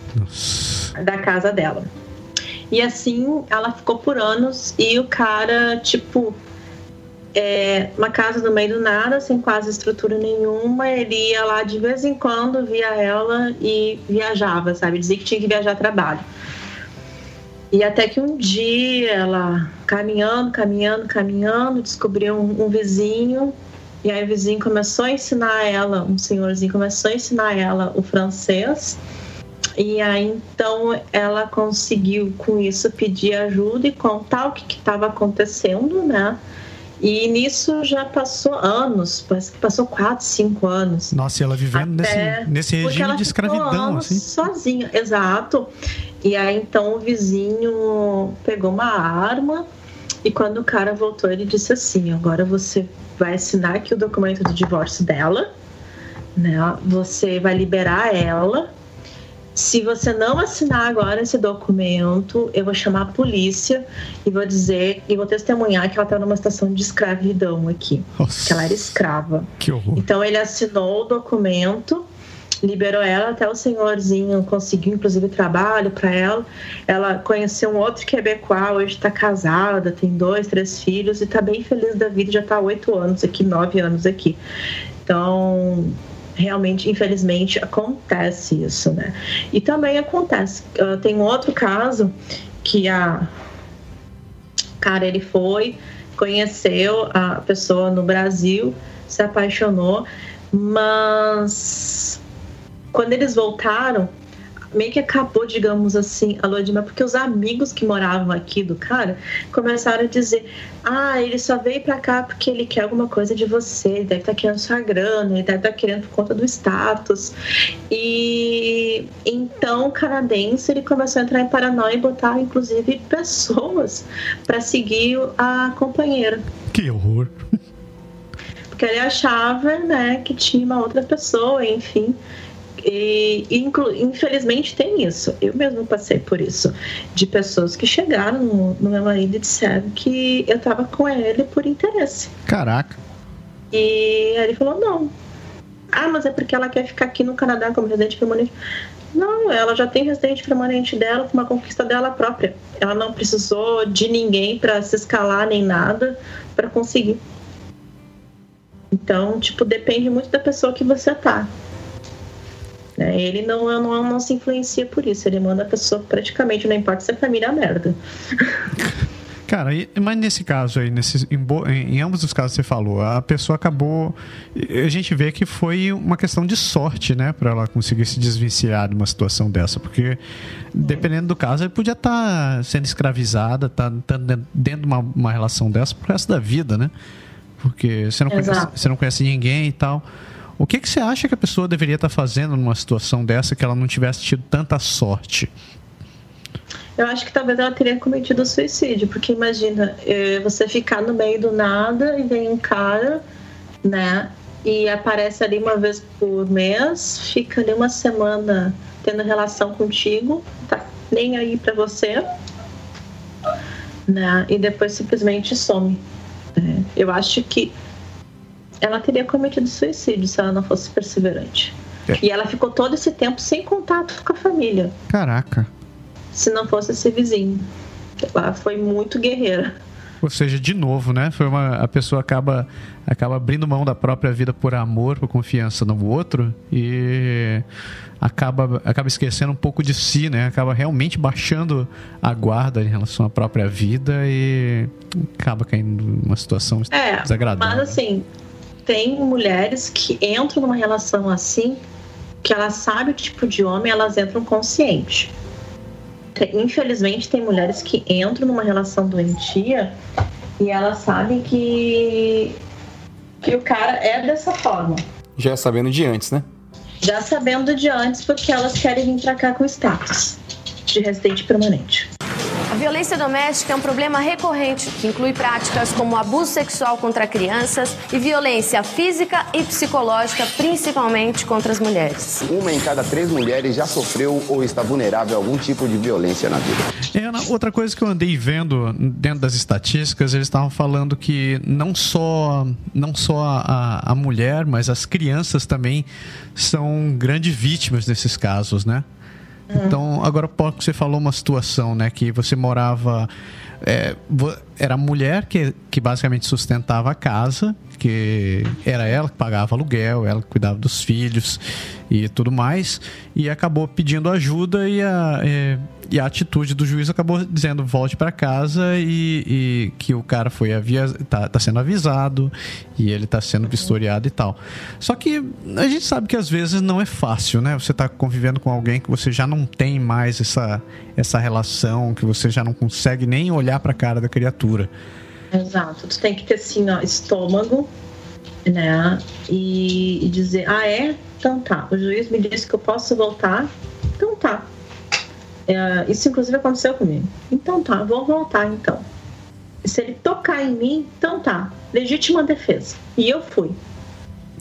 S4: da casa dela. E assim ela ficou por anos e o cara, tipo, é, uma casa no meio do nada, sem quase estrutura nenhuma. Ele ia lá de vez em quando, via ela e viajava, sabe? Dizia que tinha que viajar a trabalho. E até que um dia ela, caminhando, caminhando, caminhando, descobriu um, um vizinho e aí o vizinho começou a ensinar ela, um senhorzinho começou a ensinar ela o francês. E aí então ela conseguiu com isso pedir ajuda e contar o que estava acontecendo, né? E nisso já passou anos, parece que passou quatro, cinco anos.
S5: Nossa, e ela vivendo
S4: Até...
S5: nesse, nesse regime de escravidão, assim?
S4: Sozinha, exato. E aí então o vizinho pegou uma arma e quando o cara voltou, ele disse assim: agora você vai assinar aqui o documento do divórcio dela, né? Você vai liberar ela. Se você não assinar agora esse documento, eu vou chamar a polícia e vou dizer e vou testemunhar que ela está numa situação de escravidão aqui,
S5: Nossa,
S4: que ela era escrava.
S5: Que horror.
S4: Então ele assinou o documento liberou ela, até o senhorzinho conseguiu inclusive trabalho para ela. Ela conheceu um outro quebecois, hoje está casada, tem dois, três filhos e está bem feliz da vida, já está oito anos aqui, nove anos aqui. Então, realmente, infelizmente, acontece isso, né? E também acontece, uh, tem um outro caso que a cara ele foi, conheceu a pessoa no Brasil, se apaixonou, mas quando eles voltaram, meio que acabou, digamos assim, a lua de mel, porque os amigos que moravam aqui do cara começaram a dizer: ah, ele só veio pra cá porque ele quer alguma coisa de você, ele deve estar tá querendo sua grana, ele deve estar tá querendo por conta do status. E então o canadense ele começou a entrar em paranoia e botar, inclusive, pessoas para seguir a companheira.
S5: Que horror!
S4: Porque ele achava, né, que tinha uma outra pessoa, enfim. E, infelizmente tem isso. Eu mesmo passei por isso. De pessoas que chegaram no, no meu marido e disseram que eu tava com ele por interesse.
S5: Caraca.
S4: E ele falou: não. Ah, mas é porque ela quer ficar aqui no Canadá como residente permanente. Não, ela já tem residente permanente dela, com uma conquista dela própria. Ela não precisou de ninguém para se escalar nem nada para conseguir. Então, tipo, depende muito da pessoa que você tá. Né? Ele não, não, não se influencia por isso, ele manda a pessoa praticamente, não importa se a família é merda.
S5: Cara, mas nesse caso aí, nesse, em, em, ambos os casos que você falou, a pessoa acabou. A gente vê que foi uma questão de sorte, né? Para ela conseguir se desvencilhar de uma situação dessa. Porque, dependendo do caso, ele podia estar tá sendo escravizada, tá, tá dentro de uma, uma relação dessa pro resto da vida, né? Porque você não, conhece, você não conhece ninguém e tal. O que, que você acha que a pessoa deveria estar fazendo numa situação dessa que ela não tivesse tido tanta sorte?
S4: Eu acho que talvez ela teria cometido suicídio, porque imagina, eh, você ficar no meio do nada e vem um cara, né? E aparece ali uma vez por mês, fica ali uma semana tendo relação contigo, tá nem aí para você, né? E depois simplesmente some. Né? Eu acho que ela teria cometido suicídio se ela não fosse perseverante. É. E ela ficou todo esse tempo sem contato com a família.
S5: Caraca.
S4: Se não fosse esse vizinho. Ela foi muito guerreira.
S5: Ou seja, de novo, né? Foi uma, a pessoa acaba, acaba abrindo mão da própria vida por amor, por confiança no outro e acaba, acaba esquecendo um pouco de si, né? Acaba realmente baixando a guarda em relação à própria vida e acaba caindo numa situação é, desagradável.
S4: Mas assim, tem mulheres que entram numa relação assim, que elas sabem o tipo de homem, elas entram consciente. Infelizmente, tem mulheres que entram numa relação doentia e elas sabem que, que o cara é dessa forma.
S3: Já sabendo de antes, né?
S4: Já sabendo de antes, porque elas querem vir pra cá com status de residente permanente.
S6: A violência doméstica é um problema recorrente que inclui práticas como abuso sexual contra crianças e violência física e psicológica, principalmente contra as mulheres.
S7: Uma em cada três mulheres já sofreu ou está vulnerável a algum tipo de violência na vida.
S5: Ana, outra coisa que eu andei vendo dentro das estatísticas, eles estavam falando que não só, não só a, a mulher, mas as crianças também são grandes vítimas nesses casos, né? Então, agora pouco você falou uma situação, né? Que você morava. É, era a mulher que, que basicamente sustentava a casa, que era ela que pagava aluguel, ela que cuidava dos filhos e tudo mais, e acabou pedindo ajuda e a, é, e a atitude do juiz acabou dizendo volte para casa e, e, que o cara foi avia, tá, tá sendo avisado e ele tá sendo vistoriado e tal. Só que a gente sabe que às vezes não é fácil, né? Você tá convivendo com alguém que você já não tem mais essa, essa relação, que você já não consegue nem olhar para a cara da criatura.
S4: Exato. Tu tem que ter assim, ó, estômago, né? E, e dizer, ah, é? Então tá. O juiz me disse que eu posso voltar. Então tá é, isso, inclusive, aconteceu comigo. Então tá, vou voltar então. Se ele tocar em mim, então tá. Legítima defesa. E eu fui.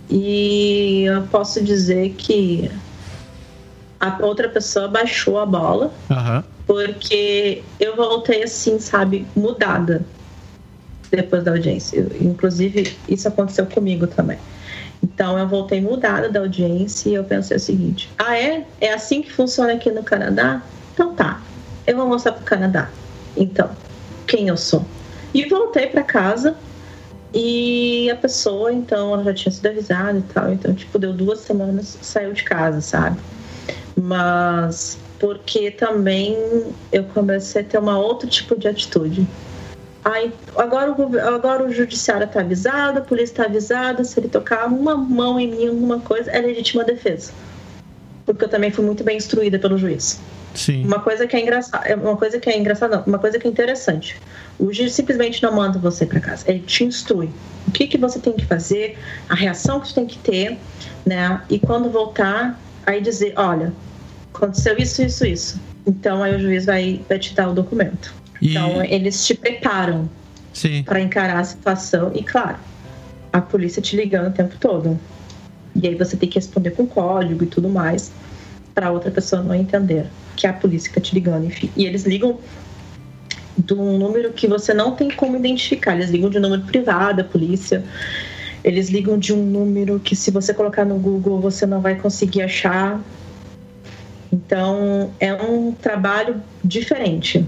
S4: E eu posso dizer que a outra pessoa baixou a bola.
S5: Uhum.
S4: Porque eu voltei assim, sabe, mudada depois da audiência. Inclusive, isso aconteceu comigo também. Então eu voltei mudada da audiência e eu pensei o seguinte: ah, é? É assim que funciona aqui no Canadá? Então tá, eu vou mostrar pro Canadá. Então, quem eu sou. E voltei para casa e a pessoa, então, ela já tinha sido avisada e tal. Então, tipo, deu duas semanas, saiu de casa, sabe? Mas porque também eu comecei a ter uma outro tipo de atitude. Aí, agora, o, agora o judiciário está avisado, a polícia está avisada, se ele tocar uma mão em mim, alguma coisa, é legítima defesa. Porque eu também fui muito bem instruída pelo juiz.
S5: Sim.
S4: Uma coisa que é engraçada, uma coisa que é engraçada, não, uma coisa que é interessante. O juiz simplesmente não manda você para casa, ele te instrui. O que que você tem que fazer, a reação que você tem que ter, né? E quando voltar, aí dizer, olha, aconteceu isso, isso, isso. Então aí o juiz vai, vai te dar o documento.
S5: E-
S4: Então eles te preparam para encarar a situação e claro, a polícia te ligando o tempo todo. E aí você tem que responder com código e tudo mais para outra pessoa não entender que é a polícia que tá te ligando, enfim. E eles ligam de um número que você não tem como identificar. Eles ligam de um número privado da polícia. Eles ligam de um número que se você colocar no Google você não vai conseguir achar. Então é um trabalho diferente.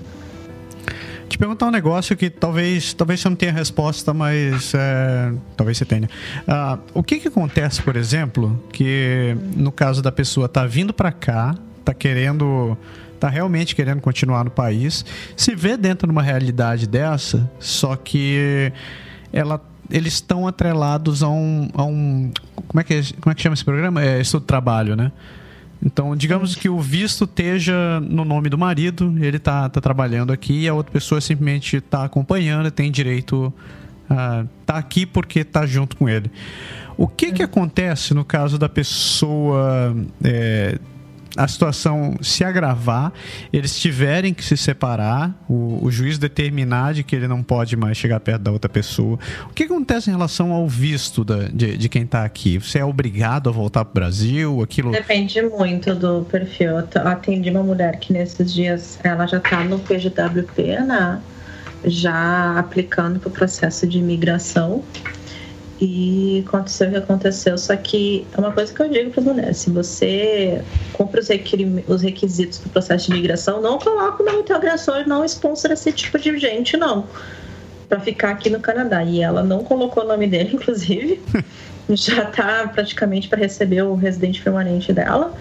S5: Perguntar um negócio que talvez, talvez você não tenha resposta, mas é, talvez você tenha. Ah, o que que acontece, por exemplo, que no caso da pessoa tá vindo para cá, tá querendo, tá realmente querendo continuar no país, se vê dentro de uma realidade dessa, só que ela eles estão atrelados a um, a um como é que é- como é que chama esse programa? É estudo de trabalho, né? Então, digamos que o visto esteja no nome do marido, ele tá, tá trabalhando aqui e a outra pessoa simplesmente está acompanhando e tem direito a tá aqui porque tá junto com ele. O que que acontece no caso da pessoa é, a situação se agravar, eles tiverem que se separar, o, o juiz determinar de que ele não pode mais chegar perto da outra pessoa. O que acontece em relação ao visto da- de, de quem está aqui? Você é obrigado a voltar para o Brasil? Aquilo.
S4: Depende muito do perfil. Eu atendi uma mulher que nesses dias ela já tá no PGWP, né? Já aplicando para o processo de imigração. E aconteceu o que aconteceu. Só que é uma coisa que eu digo para as mulheres: se você cumpre os, requisitos do processo de imigração, não coloque o nome do teu agressor, não sponsor esse tipo de gente, não. Para ficar aqui no Canadá. E ela não colocou o nome dele, inclusive. já tá praticamente para receber o residente permanente dela.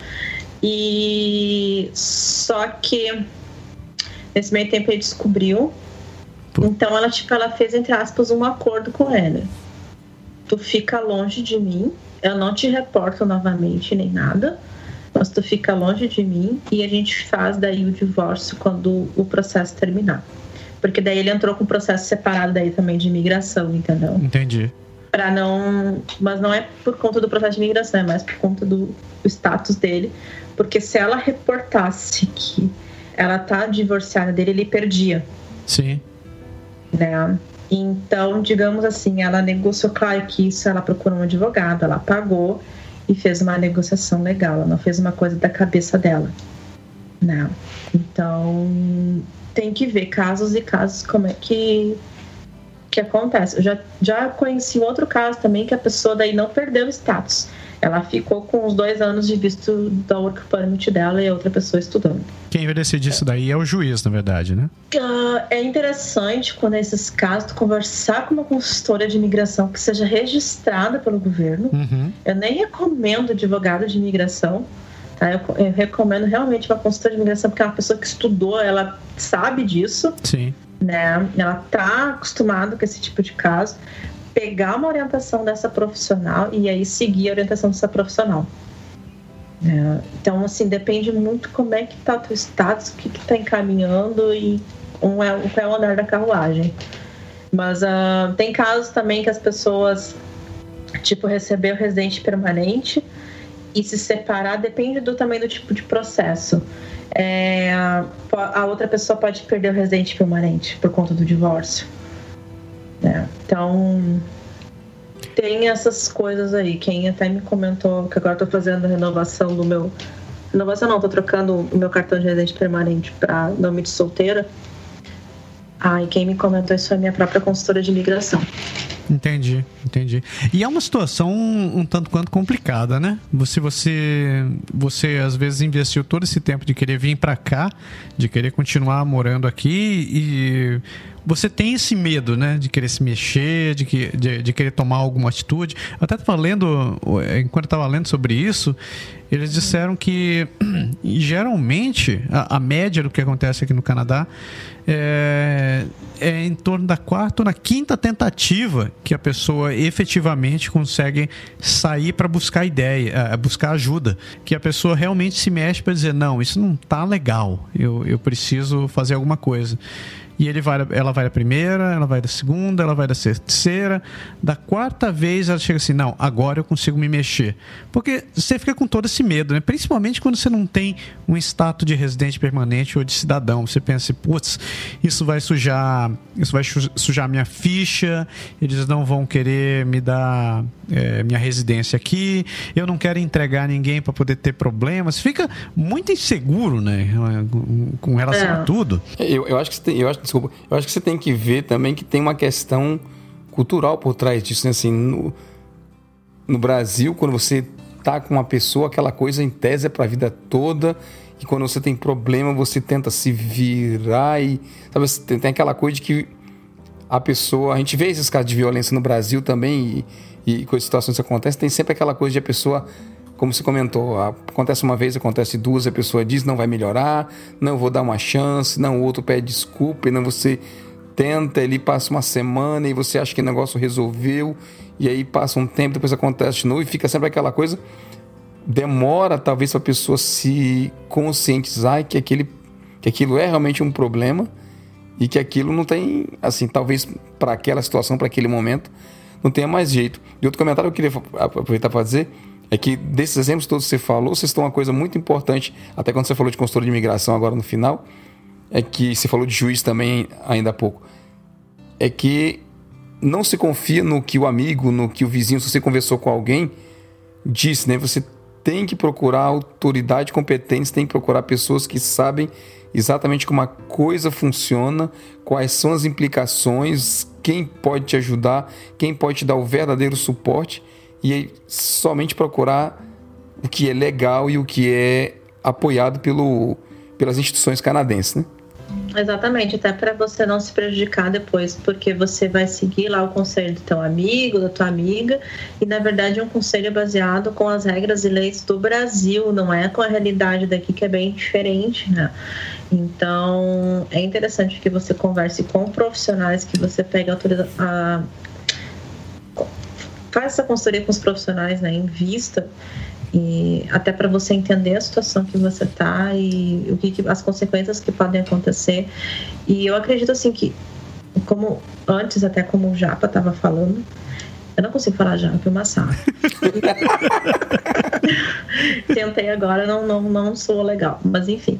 S4: E só que nesse meio tempo ele descobriu. Então ela tipo ela fez entre aspas um acordo com ele. Tu fica longe de mim, eu não te reporto novamente nem nada, mas tu fica longe de mim e a gente faz daí o divórcio quando o processo terminar. Porque daí ele entrou com um processo separado daí também de imigração, entendeu?
S5: Entendi.
S4: para não. Mas não é por conta do processo de imigração, é mais por conta do, do status dele. Porque se ela reportasse que ela tá divorciada dele, ele perdia,
S5: Sim.
S4: né? Então, digamos assim, ela negociou, claro que isso ela procurou um advogado, ela pagou e fez uma negociação legal, ela não fez uma coisa da cabeça dela, né? Então, tem que ver casos e casos como é que que acontece. Eu já, já conheci outro caso também que a pessoa daí não perdeu o status. Ela ficou com os dois anos de visto da work permit dela e a outra pessoa estudando.
S5: Quem vai decidir isso daí é o juiz, na verdade, né?
S4: Ah, é interessante quando nesses casos conversar com uma consultora de imigração que seja registrada pelo governo.
S5: Uhum.
S4: Eu nem recomendo advogado de imigração. Tá? Eu, eu recomendo realmente uma consultora de imigração porque é uma pessoa que estudou, ela sabe disso
S5: Sim.
S4: né? Ela tá acostumada com esse tipo de caso, pegar uma orientação dessa profissional e aí seguir a orientação dessa profissional. né? então, assim, depende muito como é que tá o teu status, o que que tá encaminhando e um é, qual é o andar da carruagem. Mas ah, tem casos também que as pessoas, tipo, receber o residente permanente e se separar, depende do tamanho do tipo de processo. É, a outra pessoa pode perder o residente permanente por conta do divórcio. Né? Então, tem essas coisas aí. Quem até me comentou que agora tô fazendo a renovação do meu. Renovação não, tô trocando o meu cartão de residente permanente para nome de solteira. Ah, e quem me comentou isso foi minha própria consultora de imigração.
S5: Entendi, entendi. E é uma situação um, um, tanto quanto complicada, né? Se você, você às vezes investiu todo esse tempo de querer vir para cá, de querer continuar morando aqui e você tem esse medo, né? De querer se mexer, de, que, de, de querer tomar alguma atitude. Eu até estava lendo, enquanto estava lendo sobre isso, eles disseram que geralmente a, a, média do que acontece aqui no Canadá é, é em torno da quarta ou na quinta tentativa que a pessoa efetivamente consegue sair para buscar ideia, é, buscar ajuda. Que a pessoa realmente se mexe para dizer: não, isso não está legal, eu, eu preciso fazer alguma coisa. E ele vai, ela vai da primeira, ela vai da segunda, ela vai da terceira. Da quarta vez ela chega assim: não, agora eu consigo me mexer. Porque você fica com todo esse medo, né? Principalmente quando você não tem um status de residente permanente ou de cidadão. Você pensa, putz, isso vai sujar, isso vai sujar minha ficha, eles não vão querer me dar é, minha residência aqui, eu não quero entregar ninguém para poder ter problemas. Fica muito inseguro, né? Com relação é. a tudo.
S3: Eu, eu acho que você tem, eu acho desculpa, eu acho que você tem que ver também que tem uma questão cultural por trás disso, né? Assim, no, no Brasil, quando você tá com uma pessoa, aquela coisa em tese é para a vida toda, e quando você tem problema, você tenta se virar e sabe, tem, tem aquela coisa de que a pessoa, a gente vê esses casos de violência no Brasil também e, e as situações que acontecem, tem sempre aquela coisa de a pessoa como você comentou, acontece uma vez, acontece duas, a pessoa diz não vai melhorar, não vou dar uma chance, não o outro pede desculpa, e não você tenta, ele passa uma semana e você acha que o negócio resolveu, e aí passa um tempo, depois acontece de novo e fica sempre aquela coisa. Demora talvez para a pessoa se conscientizar que, aquele, que aquilo é realmente um problema e que aquilo não tem, assim, talvez para aquela situação, para aquele momento, não tenha mais jeito. E outro comentário que eu queria aproveitar para dizer é que desses exemplos todos que você falou, vocês estão uma coisa muito importante, até quando você falou de consultor de imigração agora no final, é que você falou de juiz também ainda há pouco, é que não se confia no que o amigo, no que o vizinho, se você conversou com alguém, disse, né? Você tem que procurar autoridade competente, tem que procurar pessoas que sabem exatamente como a coisa funciona, quais são as implicações, quem pode te ajudar, quem pode te dar o verdadeiro suporte e somente procurar o que é legal e o que é apoiado pelo, pelas instituições canadenses, né?
S4: Exatamente, até para você não se prejudicar depois, porque você vai seguir lá o conselho do teu amigo, da tua amiga, e na verdade é um conselho baseado com as regras e leis do Brasil, não é com a realidade daqui que é bem diferente, né? Então é interessante que você converse com profissionais, que você pegue a, faz essa consultoria com os profissionais, né, em vista e até para você entender a situação que você está e o que, que, as consequências que podem acontecer. E eu acredito assim que como antes até como o Japa estava falando, eu não consigo falar Japa, é uma sala. Tentei agora, não, não, não sou legal, mas enfim.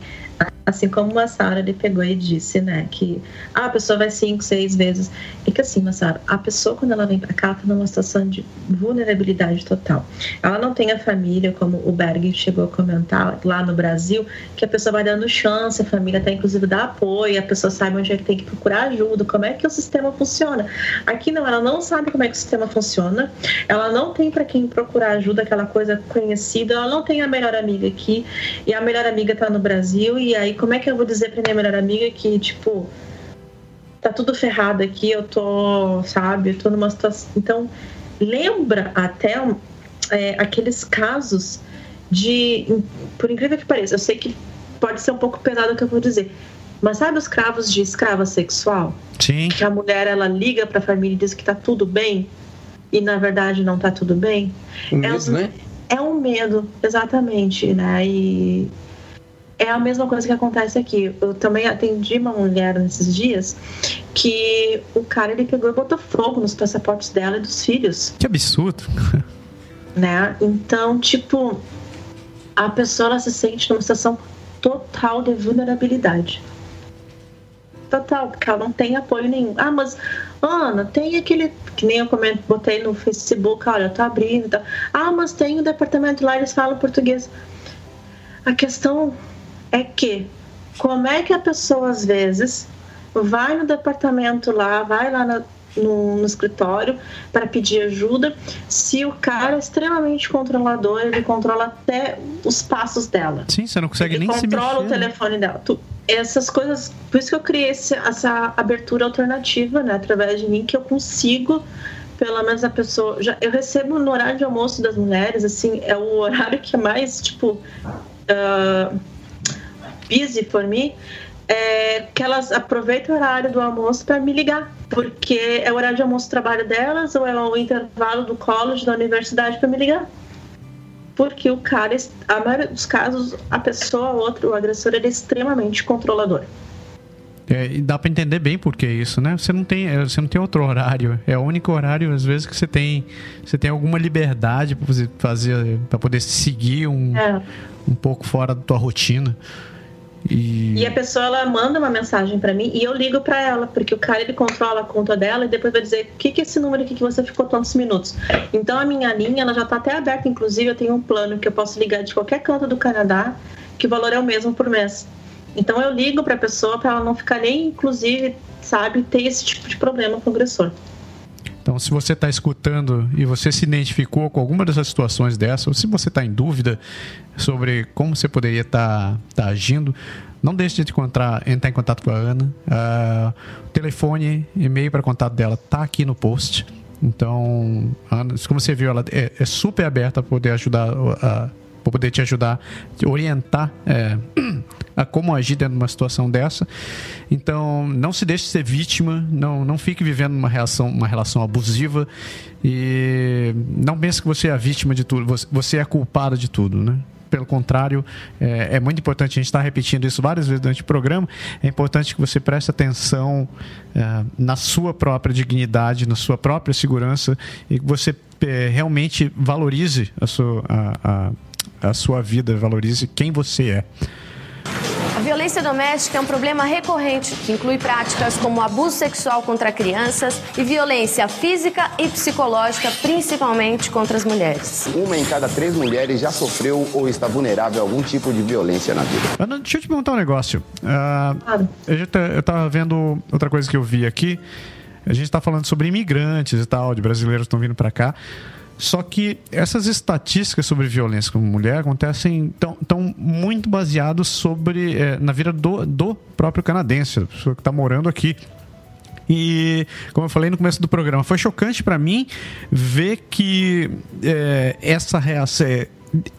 S4: Assim como a Sara ele pegou e disse, né, que ah, a pessoa vai cinco, seis vezes. É que assim, Sara, a pessoa quando ela vem para cá tá numa situação de vulnerabilidade total. Ela não tem a família, como o Berg chegou a comentar lá no Brasil, que a pessoa vai dando chance, a família até inclusive dá apoio, a pessoa sabe onde é que tem que procurar ajuda, como é que o sistema funciona. Aqui não, ela não sabe como é que o sistema funciona, ela não tem para quem procurar ajuda, aquela coisa conhecida, ela não tem a melhor amiga aqui, e a melhor amiga tá no Brasil, e aí como é que eu vou dizer pra minha melhor amiga que, tipo, tá tudo ferrado aqui, eu tô, sabe, eu tô numa situação. Então, lembra até é, aqueles casos de. Por incrível que pareça, eu sei que pode ser um pouco pesado o que eu vou dizer. Mas sabe os cravos de escrava sexual?
S5: Sim.
S4: Que a mulher ela liga para a família e diz que tá tudo bem e na verdade não tá tudo bem.
S3: Um é, medo, né?
S4: é um medo, exatamente, né? E é a mesma coisa que acontece aqui. Eu também atendi uma mulher nesses dias que o cara ele pegou e botou fogo nos passaportes dela e dos filhos.
S5: Que absurdo.
S4: Né? Então, tipo, a pessoa se sente numa situação total de vulnerabilidade. Total, porque ela não tem apoio nenhum. Ah, mas Ana, tem aquele. Que nem eu comento, botei no Facebook, olha, eu tô abrindo e tal. Ah, mas tem o um departamento lá, eles falam português. A questão é que como é que a pessoa às vezes vai no departamento lá, vai lá na, no, no escritório para pedir ajuda. Se o cara é extremamente controlador, ele controla até os passos dela.
S5: Sim, você não consegue
S4: ele
S5: nem se
S4: controla
S5: mexer.
S4: o telefone dela. Tu- essas coisas, por isso que eu criei esse- essa abertura alternativa, né, através de mim, que eu consigo, pelo menos a pessoa. Já, eu recebo no horário de almoço das mulheres, assim, é o horário que é mais, tipo, ah, busy for me, é que elas aproveitam o horário do almoço para me ligar, porque é o horário de almoço do trabalho delas ou é o intervalo do college, da universidade para me ligar. Porque o cara, a maioria dos casos, a pessoa, o outro, o agressor, ele é extremamente controlador.
S5: É, e dá pra entender bem por que isso, né? Você não tem, é, você não tem outro horário. É o único horário, às vezes, que você tem, você tem alguma liberdade para fazer, fazer para poder seguir um,
S4: É.
S5: um pouco fora da tua rotina. E,
S4: E a pessoa ela manda uma mensagem para mim e eu ligo para ela, porque o cara ele controla a conta dela e depois vai dizer o que, que é esse número aqui que você ficou tantos minutos. Então a minha linha ela já tá até aberta, inclusive eu tenho um plano que eu posso ligar de qualquer canto do Canadá, que o valor é o mesmo por mês. Então eu ligo para a pessoa para ela não ficar nem, inclusive, sabe, ter esse tipo de problema com o agressor.
S5: Então, se você está escutando e você se identificou com alguma dessas situações dessas, ou se você está em dúvida sobre como você poderia estar agindo, não deixe de encontrar, entrar em contato com a Ana. O telefone, e-mail para contato dela está aqui no post. Então, Ana, como você viu, ela é, é super aberta para poder ajudar a, para poder te ajudar, te orientar é, a como agir dentro de uma situação dessa. Então, não se deixe ser vítima, não, não fique vivendo uma relação, uma relação abusiva e não pense que você é a vítima de tudo, você, você é a culpada de tudo, né? Pelo contrário, é, é muito importante, a gente está repetindo isso várias vezes durante o programa, é importante que você preste atenção é, na sua própria dignidade, na sua própria segurança e que você é, realmente valorize a sua, a, a, a sua vida, valorize quem você é.
S6: A violência doméstica é um problema recorrente que inclui práticas como abuso sexual contra crianças e violência física e psicológica, principalmente contra as mulheres.
S7: Uma em cada três mulheres já sofreu ou está vulnerável a algum tipo de violência na vida.
S5: Ana, deixa eu te perguntar um negócio.
S4: Claro.
S5: eu, já tá- eu tava vendo outra coisa que eu vi aqui. A gente tá falando sobre imigrantes e tal, de brasileiros que estão vindo para cá. Só que essas estatísticas sobre violência com mulher acontecem tão, tão muito baseados sobre eh, na vida do, do próprio canadense, a pessoa que está morando aqui. E, como eu falei no começo do programa, foi chocante para mim ver que eh, essa reação, eh,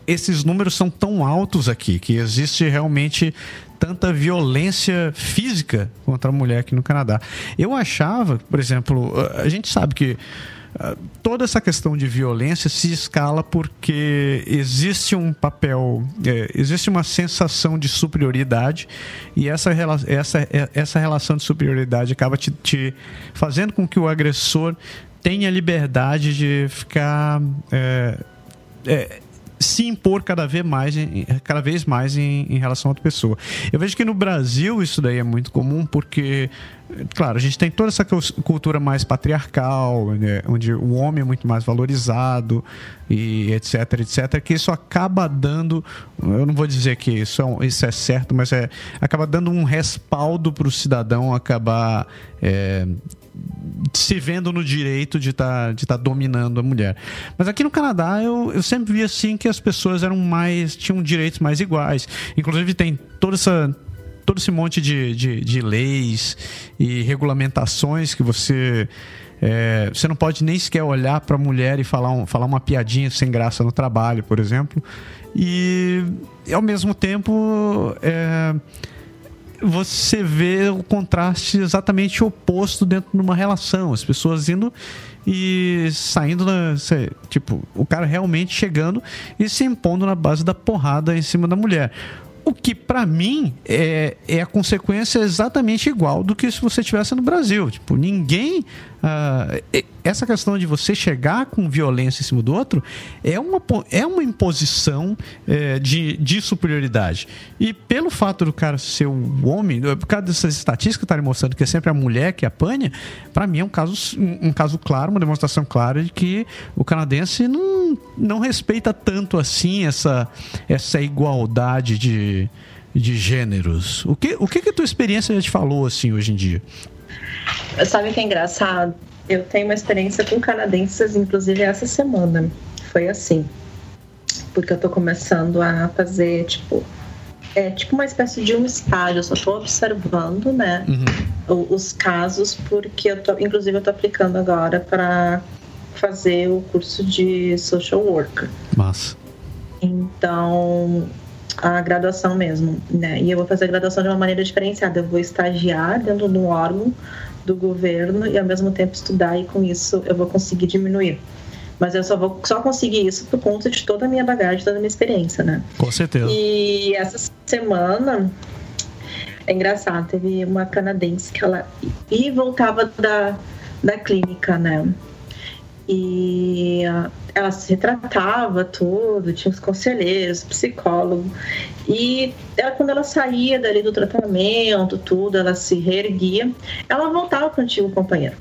S5: esses números são tão altos aqui, que existe realmente tanta violência física contra a mulher aqui no Canadá. Eu achava, por exemplo, a gente sabe que toda essa questão de violência se escala porque existe um papel, é, existe uma sensação de superioridade e essa, essa, é- essa relação de superioridade acaba te, te fazendo com que o agressor tenha liberdade de ficar. é, é, se impor cada vez mais, em, cada vez mais em, em relação a outra pessoa. Eu vejo que no Brasil isso daí é muito comum porque, claro, a gente tem toda essa cultura mais patriarcal, né, onde o homem é muito mais valorizado e etc, etc, que isso acaba dando, eu não vou dizer que isso é, um- isso é certo, mas é acaba dando um respaldo para o cidadão acabar é, se vendo no direito de estar de tá dominando a mulher. Mas aqui no Canadá eu, eu sempre vi assim que as pessoas eram mais tinham direitos mais iguais. Inclusive tem toda essa todo esse monte de, de, de leis e regulamentações que você é, você não pode nem sequer olhar para a mulher e falar, um, falar uma piadinha sem graça no trabalho, por exemplo. E ao mesmo tempo é, você vê o contraste exatamente oposto dentro de uma relação. As pessoas indo e saindo, na, tipo, o cara realmente chegando e se impondo na base da porrada em cima da mulher. O que, pra mim, é, é a consequência exatamente igual do que se você estivesse no Brasil. Tipo, ninguém. e- essa questão de você chegar com violência em cima do outro é uma, é uma imposição é, de, de superioridade. E pelo fato do cara ser um homem, por causa dessas estatísticas que estarem mostrando que é sempre a mulher que apanha, pra mim é um caso, um, um caso claro, uma demonstração clara de que o canadense não, não respeita tanto assim essa, essa igualdade de, de gêneros. O que, o que, que a tua experiência já te falou assim hoje em dia?
S4: Sabe o que é engraçado? Eu tenho uma experiência com canadenses, inclusive essa semana. Foi assim. Porque eu tô começando a fazer, tipo, é tipo uma espécie de um estágio, eu só estou observando, né, uhum. os casos, porque eu tô, inclusive eu tô aplicando agora para fazer o curso de social worker.
S5: Massa.
S4: Então, a graduação mesmo, né? E eu vou fazer a graduação de uma maneira diferenciada. Eu vou estagiar dentro de um órgão do governo e ao mesmo tempo estudar e com isso eu vou conseguir diminuir. Mas eu só vou só conseguir isso por conta de toda a minha bagagem, toda a minha experiência, né?
S5: Com certeza.
S4: E essa semana é engraçado, teve uma canadense que ela e voltava da, da clínica, né? E ela se retratava tudo, tinha os conselheiros, psicólogo. E ela, quando ela saía dali do tratamento, tudo, ela se reerguia, ela voltava para o antigo companheiro.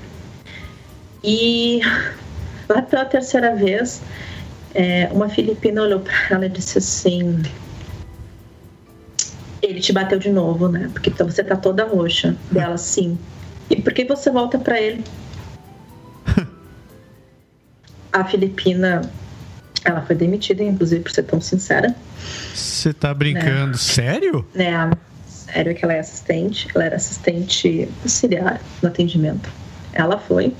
S4: E lá pela terceira vez, é, uma filipina olhou para ela e disse assim: Ele te bateu de novo, né? Porque você tá toda roxa. Dela, sim. E por que você volta para ele? A Filipina, ela foi demitida, inclusive, por ser tão sincera.
S5: Você tá brincando? Né? Sério?
S4: Né? Sério que ela é assistente. Ela era assistente auxiliar no atendimento. Ela foi.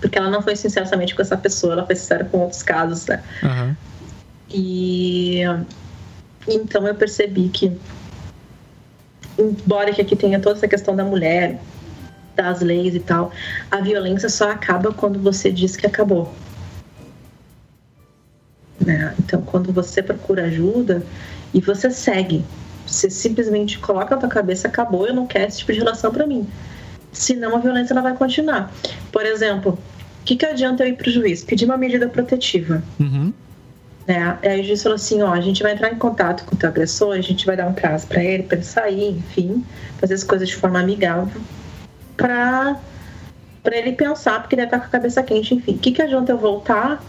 S4: Porque ela não foi sincera somente com essa pessoa, ela foi sincera com outros casos, né? Uhum. E então eu percebi que, embora que aqui tenha toda essa questão da mulher, das leis e tal, a violência só acaba quando você diz que acabou. Né? Então, quando você procura ajuda e você segue, você simplesmente coloca na tua cabeça, acabou, eu não quero esse tipo de relação para mim. Senão a violência ela vai continuar. Por exemplo, o que, que adianta eu ir pro juiz? Pedir uma medida protetiva.
S5: Uhum.
S4: Né? Aí o juiz falou assim: ó, a gente vai entrar em contato com o teu agressor, a gente vai dar um prazo para ele, para ele sair, enfim, fazer as coisas de forma amigável, para para ele pensar, porque ele deve estar com a cabeça quente, enfim. O que, que adianta eu voltar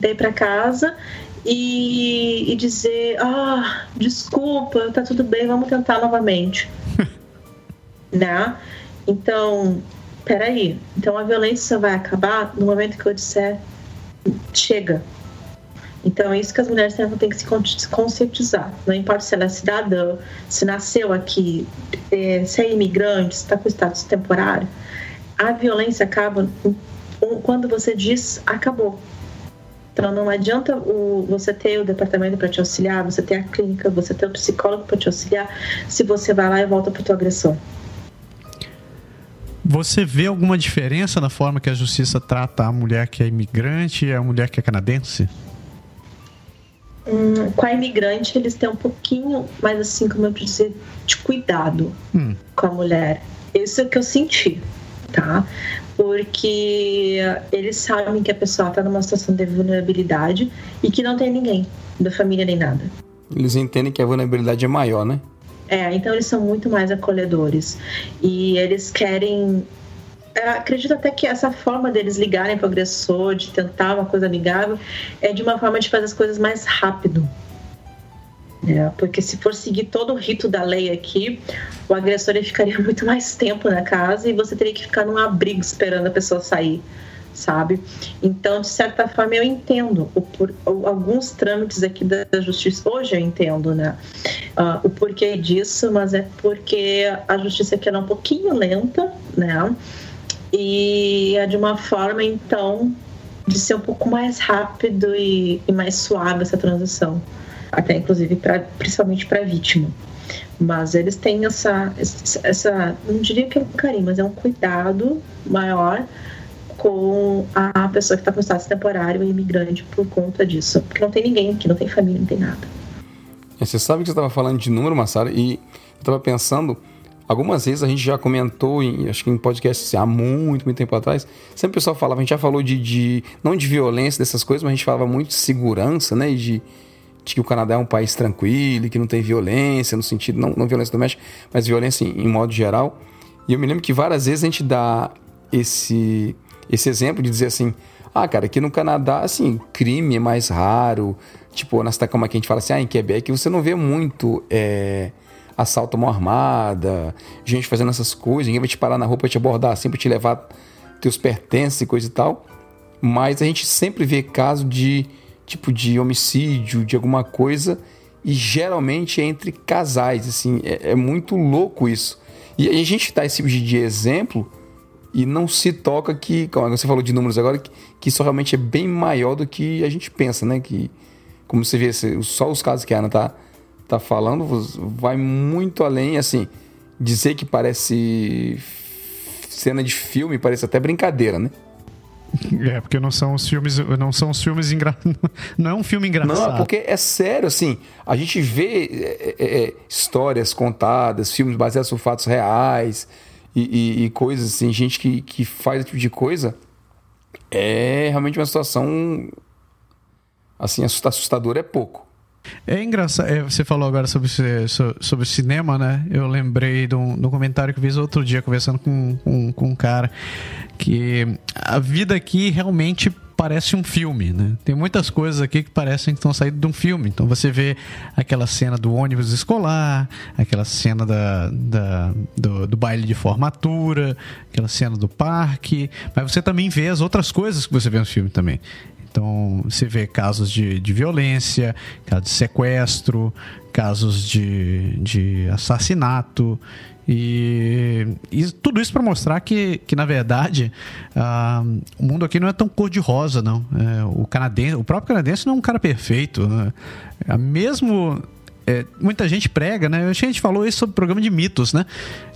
S4: daí para casa e, e, dizer: Ah, desculpa, tá tudo bem, vamos tentar novamente. né? Então, peraí. Então a violência vai acabar no momento que eu disser: chega. Então é isso que as mulheres têm que se conscientizar. Não importa se ela é cidadã, se nasceu aqui, é, se é imigrante, se está com status temporário. A violência acaba quando você diz acabou. Então não adianta o, você ter o departamento para te auxiliar, você ter a clínica, você ter o psicólogo para te auxiliar, se você vai lá e volta para o teu agressor.
S5: Você vê alguma diferença na forma que a justiça trata a mulher que é imigrante e a mulher que é canadense?
S4: Hum, com a imigrante, eles têm um pouquinho mais assim, como eu dizer, de cuidado hum. com a mulher. Isso é o que eu senti, tá? Porque eles sabem que a pessoa está numa situação de vulnerabilidade e que não tem ninguém da família nem nada.
S3: Eles entendem que a vulnerabilidade é maior, né?
S4: É, então eles são muito mais acolhedores e eles querem eu acredito até que essa forma deles ligarem para o agressor, de tentar uma coisa amigável, é de uma forma de fazer as coisas mais rápido. É, porque se for seguir todo o rito da lei aqui, o agressor ficaria muito mais tempo na casa e você teria que ficar num abrigo esperando a pessoa sair, sabe? Então, de certa forma, eu entendo o, por, alguns trâmites aqui da, justiça. Hoje eu entendo, né? Uh, o porquê disso, mas é porque a justiça aqui é um pouquinho lenta, né? E é de uma forma, então, de ser um pouco mais rápido e, e mais suave essa transição até inclusive pra, principalmente para a vítima. Mas eles têm essa, essa, não diria que é um carinho, mas é um cuidado maior com a pessoa que está com status temporário e imigrante por conta disso. Porque não tem ninguém aqui, não tem família, não tem nada.
S3: É, você sabe que você estava falando de número, Massara, e eu estava pensando, algumas vezes a gente já comentou, em, acho que em podcast assim, há muito, muito tempo atrás, sempre o pessoal falava, a gente já falou de, de não de violência, dessas coisas, mas a gente falava muito de segurança, né, e de de que o Canadá é um país tranquilo, que não tem violência, no sentido, não, não violência doméstica, mas violência em, em modo geral. E eu me lembro que várias vezes a gente dá esse, esse exemplo de dizer assim: ah, cara, aqui no Canadá, assim, crime é mais raro. Tipo, na cidade como aqui a gente fala assim, ah, em Quebec você não vê muito é, assalto à mão armada, gente fazendo essas coisas, ninguém vai te parar na rua pra te abordar assim, pra te levar teus pertences e coisa e tal. Mas a gente sempre vê caso de tipo de homicídio, de alguma coisa, e geralmente é entre casais, assim, é, é muito louco isso. E a gente dá esse tipo de exemplo e não se toca que, como você falou de números agora, que, que isso realmente é bem maior do que a gente pensa, né? Que, como você vê, só os casos que a Ana tá, tá falando, vai muito além, assim, dizer que parece cena de filme, parece até brincadeira, né?
S5: É, porque não são os filmes, não são os filmes engra... não é um filme engraçado.
S3: Não, porque é sério, assim, a gente vê é, é, é histórias contadas, filmes baseados em fatos reais e, e, e, coisas assim, gente que, que faz esse tipo de coisa, é realmente uma situação assim, assustadora é pouco.
S5: É engraçado, é, você falou agora sobre, sobre cinema, né? Eu lembrei de um, comentário que eu fiz outro dia, conversando com, com, com um cara, que a vida aqui realmente parece um filme, né? Tem muitas coisas aqui que parecem que estão saindo de um filme. Então você vê aquela cena do ônibus escolar, aquela cena da, da do, do, baile de formatura, aquela cena do parque, mas você também vê as outras coisas que você vê no filme também. Então, você vê casos de, de violência, casos de sequestro, casos de, de assassinato. E, e tudo isso para mostrar que, que, na verdade, uh, o mundo aqui não é tão cor-de-rosa, não. É, o, canadense, o próprio canadense não é um cara perfeito. Né? É, mesmo é, muita gente prega, né? A gente falou isso sobre o programa de mitos, né?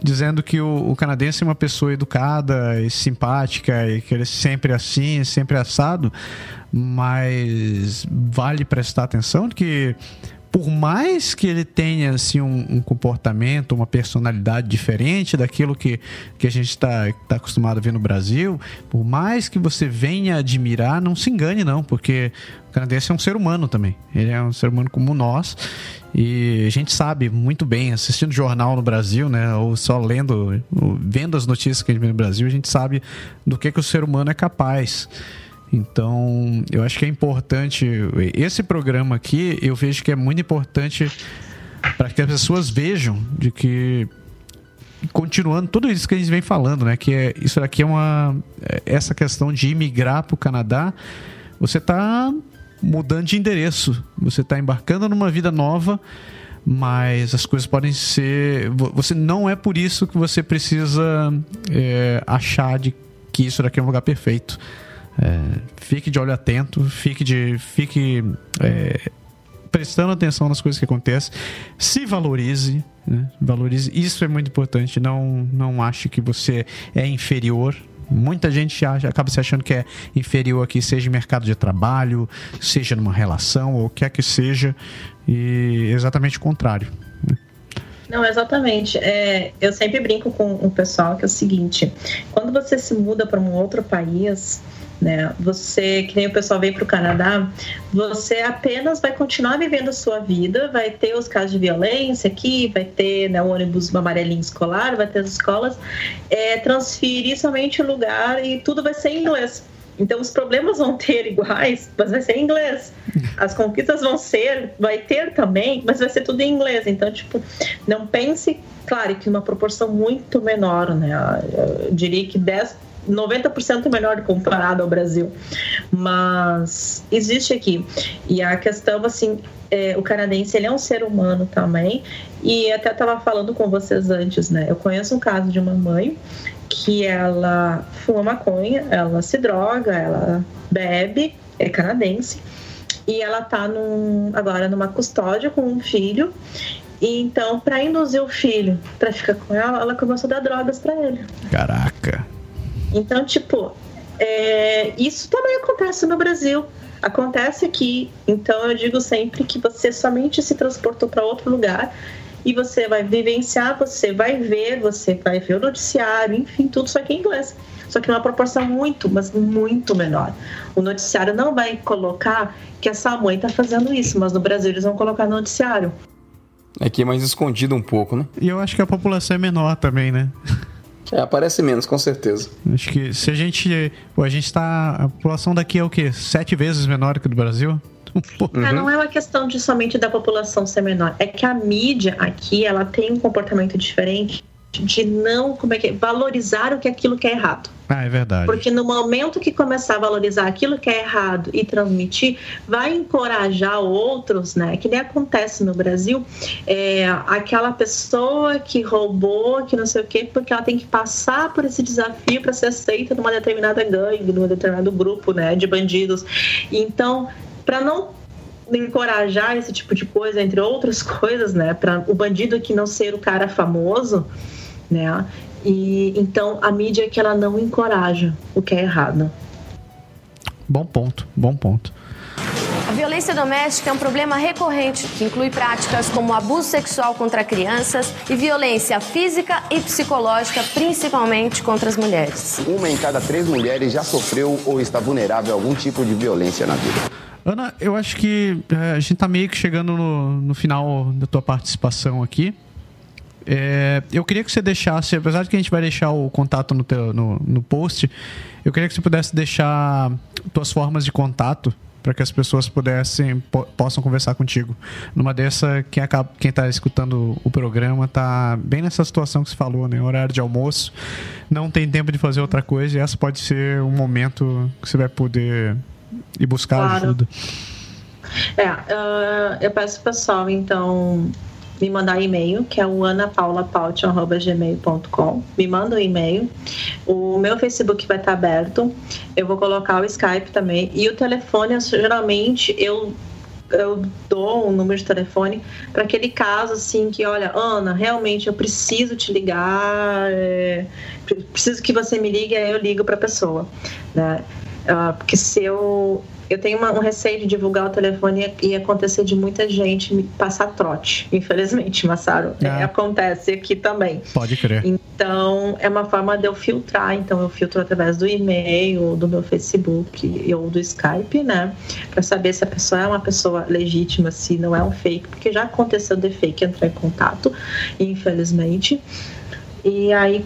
S5: Dizendo que o, o, canadense é uma pessoa educada e simpática e que ele é sempre assim, sempre assado. Mas vale prestar atenção que por mais que ele tenha assim, um, um, comportamento, uma personalidade diferente daquilo que, que a gente está tá acostumado a ver no Brasil, por mais que você venha admirar, não se engane não, porque o canadense é um ser humano também. Ele é um ser humano como nós e a gente sabe muito bem, assistindo jornal no Brasil, né, ou só lendo, vendo as notícias que a gente vê no Brasil, a gente sabe do que, que o ser humano é capaz. Então, eu acho que é importante. Esse programa aqui, eu vejo que é muito importante para que as pessoas vejam de que continuando tudo isso que a gente vem falando, né? Que é isso aqui é uma essa questão de imigrar para o Canadá, você está mudando de endereço, você está embarcando numa vida nova, mas as coisas podem ser, você não é por isso que você precisa é, achar de que isso daqui é um lugar perfeito. É, fique de olho atento, fique de. Fique. É, prestando atenção nas coisas que acontecem, se valorize, né? valorize. Isso é muito importante. Não, não ache que você é inferior. Muita gente acha, acaba se achando que é inferior aqui, seja em mercado de trabalho, seja numa relação, ou o que é que seja, e exatamente o contrário. Né?
S4: Não, exatamente. É, eu sempre brinco com o pessoal que é o seguinte: quando você se muda para um outro país, né? Você, que nem o pessoal vem para o Canadá, você apenas vai continuar vivendo a sua vida, vai ter os casos de violência aqui, vai ter né, o ônibus amarelinho escolar, vai ter as escolas, é, transferir somente o lugar e tudo vai ser em inglês. Então os problemas vão ter iguais, mas vai ser em inglês. As conquistas vão ser, vai ter também, mas vai ser tudo em inglês. Então, tipo, não pense, claro, que uma proporção muito menor, né? Eu diria que 10 90% melhor comparado ao Brasil. Mas existe aqui. E a questão, assim, é, o canadense ele é um ser humano também. E até estava falando com vocês antes, né? Eu conheço um caso de uma mãe que ela fuma maconha, ela se droga, ela bebe, é canadense. E ela tá num, agora numa custódia com um filho. E então, para induzir o filho para ficar com ela, ela começou a dar drogas para ele.
S5: Caraca.
S4: Então, tipo, é, isso também acontece no Brasil. Acontece aqui. Então, eu digo sempre que você somente se transportou para outro lugar e você vai vivenciar, você vai ver, você vai ver o noticiário, enfim, tudo só que em inglês. Só que numa proporção muito, mas muito menor. O noticiário não vai colocar que essa mãe está fazendo isso, mas no Brasil eles vão colocar no noticiário.
S3: Aqui é mais escondido um pouco, né?
S5: E eu acho que a população é menor também, né?
S3: É, aparece menos, com certeza.
S5: Acho que se a gente. A gente está. A população daqui é o quê? Sete vezes menor que do Brasil?
S4: Uhum. Não é uma questão de somente da população ser menor. É que a mídia aqui ela tem um comportamento diferente de não como é que é, valorizar o que é aquilo que é errado.
S5: Ah, é verdade.
S4: Porque no momento que começar a valorizar aquilo que é errado e transmitir, vai encorajar outros, né? Que nem acontece no Brasil, é, aquela pessoa que roubou, que não sei o quê, porque ela tem que passar por esse desafio para ser aceita numa determinada gangue, num determinado grupo, né? De bandidos. Então, para não encorajar esse tipo de coisa, entre outras coisas, né? Para o bandido que não ser o cara famoso, né? E então a mídia é que ela não encoraja o que é errado.
S5: Bom ponto, bom ponto.
S6: A violência doméstica é um problema recorrente que inclui práticas como abuso sexual contra crianças e violência física e psicológica, principalmente contra as mulheres.
S7: Uma em cada três mulheres já sofreu ou está vulnerável a algum tipo de violência na vida.
S5: Ana, eu acho que é, a gente está meio que chegando no, no final da tua participação aqui. É, eu queria que você deixasse, apesar de que a gente vai deixar o contato no, teu, no, no post, eu queria que você pudesse deixar suas formas de contato para que as pessoas pudessem po possam conversar contigo. Numa dessa, quem acaba, quem está escutando o programa está bem nessa situação que você falou, né? Horário de almoço, não tem tempo de fazer outra coisa e essa pode ser um momento que você vai poder ir buscar claro. ajuda.
S4: É, uh, eu peço pessoal, então, me mandar e-mail, que é o anapaulapaut.gmail.com. Me manda um e-mail. O meu Facebook vai estar aberto. Eu vou colocar o Skype também. E o telefone, geralmente, eu eu dou um número de telefone para aquele caso assim que olha Ana realmente eu preciso te ligar é, preciso que você me ligue aí eu ligo para a pessoa né uh, porque se eu eu tenho uma, um receio de divulgar o telefone e acontecer de muita gente passar trote, infelizmente, Massaro. É, ah. acontece aqui também.
S5: Pode crer.
S4: Então, é uma forma de eu filtrar. Então, eu filtro através do e-mail, do meu Facebook ou do Skype, né? Para saber se a pessoa é uma pessoa legítima, se não é um fake, porque já aconteceu de fake entrar em contato, infelizmente. E aí,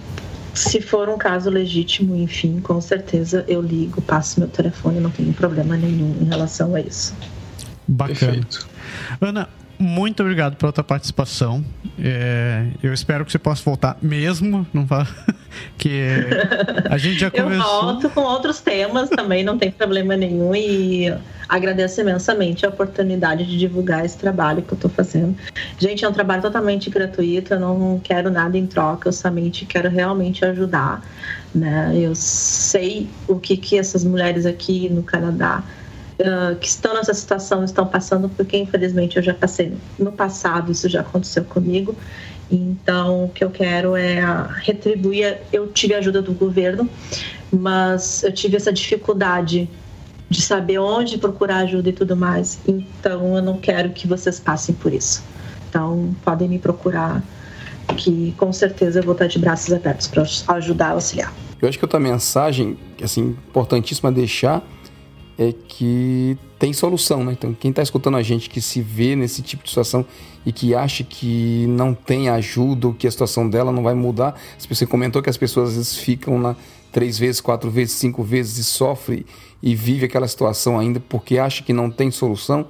S4: se for um caso legítimo, enfim, com certeza eu ligo, passo meu telefone, não tenho problema nenhum em relação a isso.
S5: Bacana. Perfeito. Ana, muito obrigado pela tua participação. É, eu espero que você possa voltar mesmo, não vá, que a gente já conversou.
S4: Eu volto com outros temas também, não tem problema nenhum e agradeço imensamente a oportunidade de divulgar esse trabalho que eu estou fazendo. Gente, é um trabalho totalmente gratuito, eu não quero nada em troca, eu somente quero realmente ajudar, né? Eu sei o que que essas mulheres aqui no Canadá uh, que estão nessa situação estão passando, porque infelizmente eu já passei no passado, isso já aconteceu comigo. Então, o que eu quero é retribuir. Eu tive a ajuda do governo, mas eu tive essa dificuldade de saber onde procurar ajuda e tudo mais. Então, eu não quero que vocês passem por isso. Então, podem me procurar, que com certeza eu vou estar de braços abertos para ajudar, auxiliar.
S3: Eu acho que outra mensagem, assim, importantíssima deixar é que tem solução, né? Então, quem está escutando a gente que se vê nesse tipo de situação e que acha que não tem ajuda ou que a situação dela não vai mudar, você comentou que as pessoas às vezes ficam lá três vezes, quatro vezes, cinco vezes e sofre e vive aquela situação ainda porque acha que não tem solução.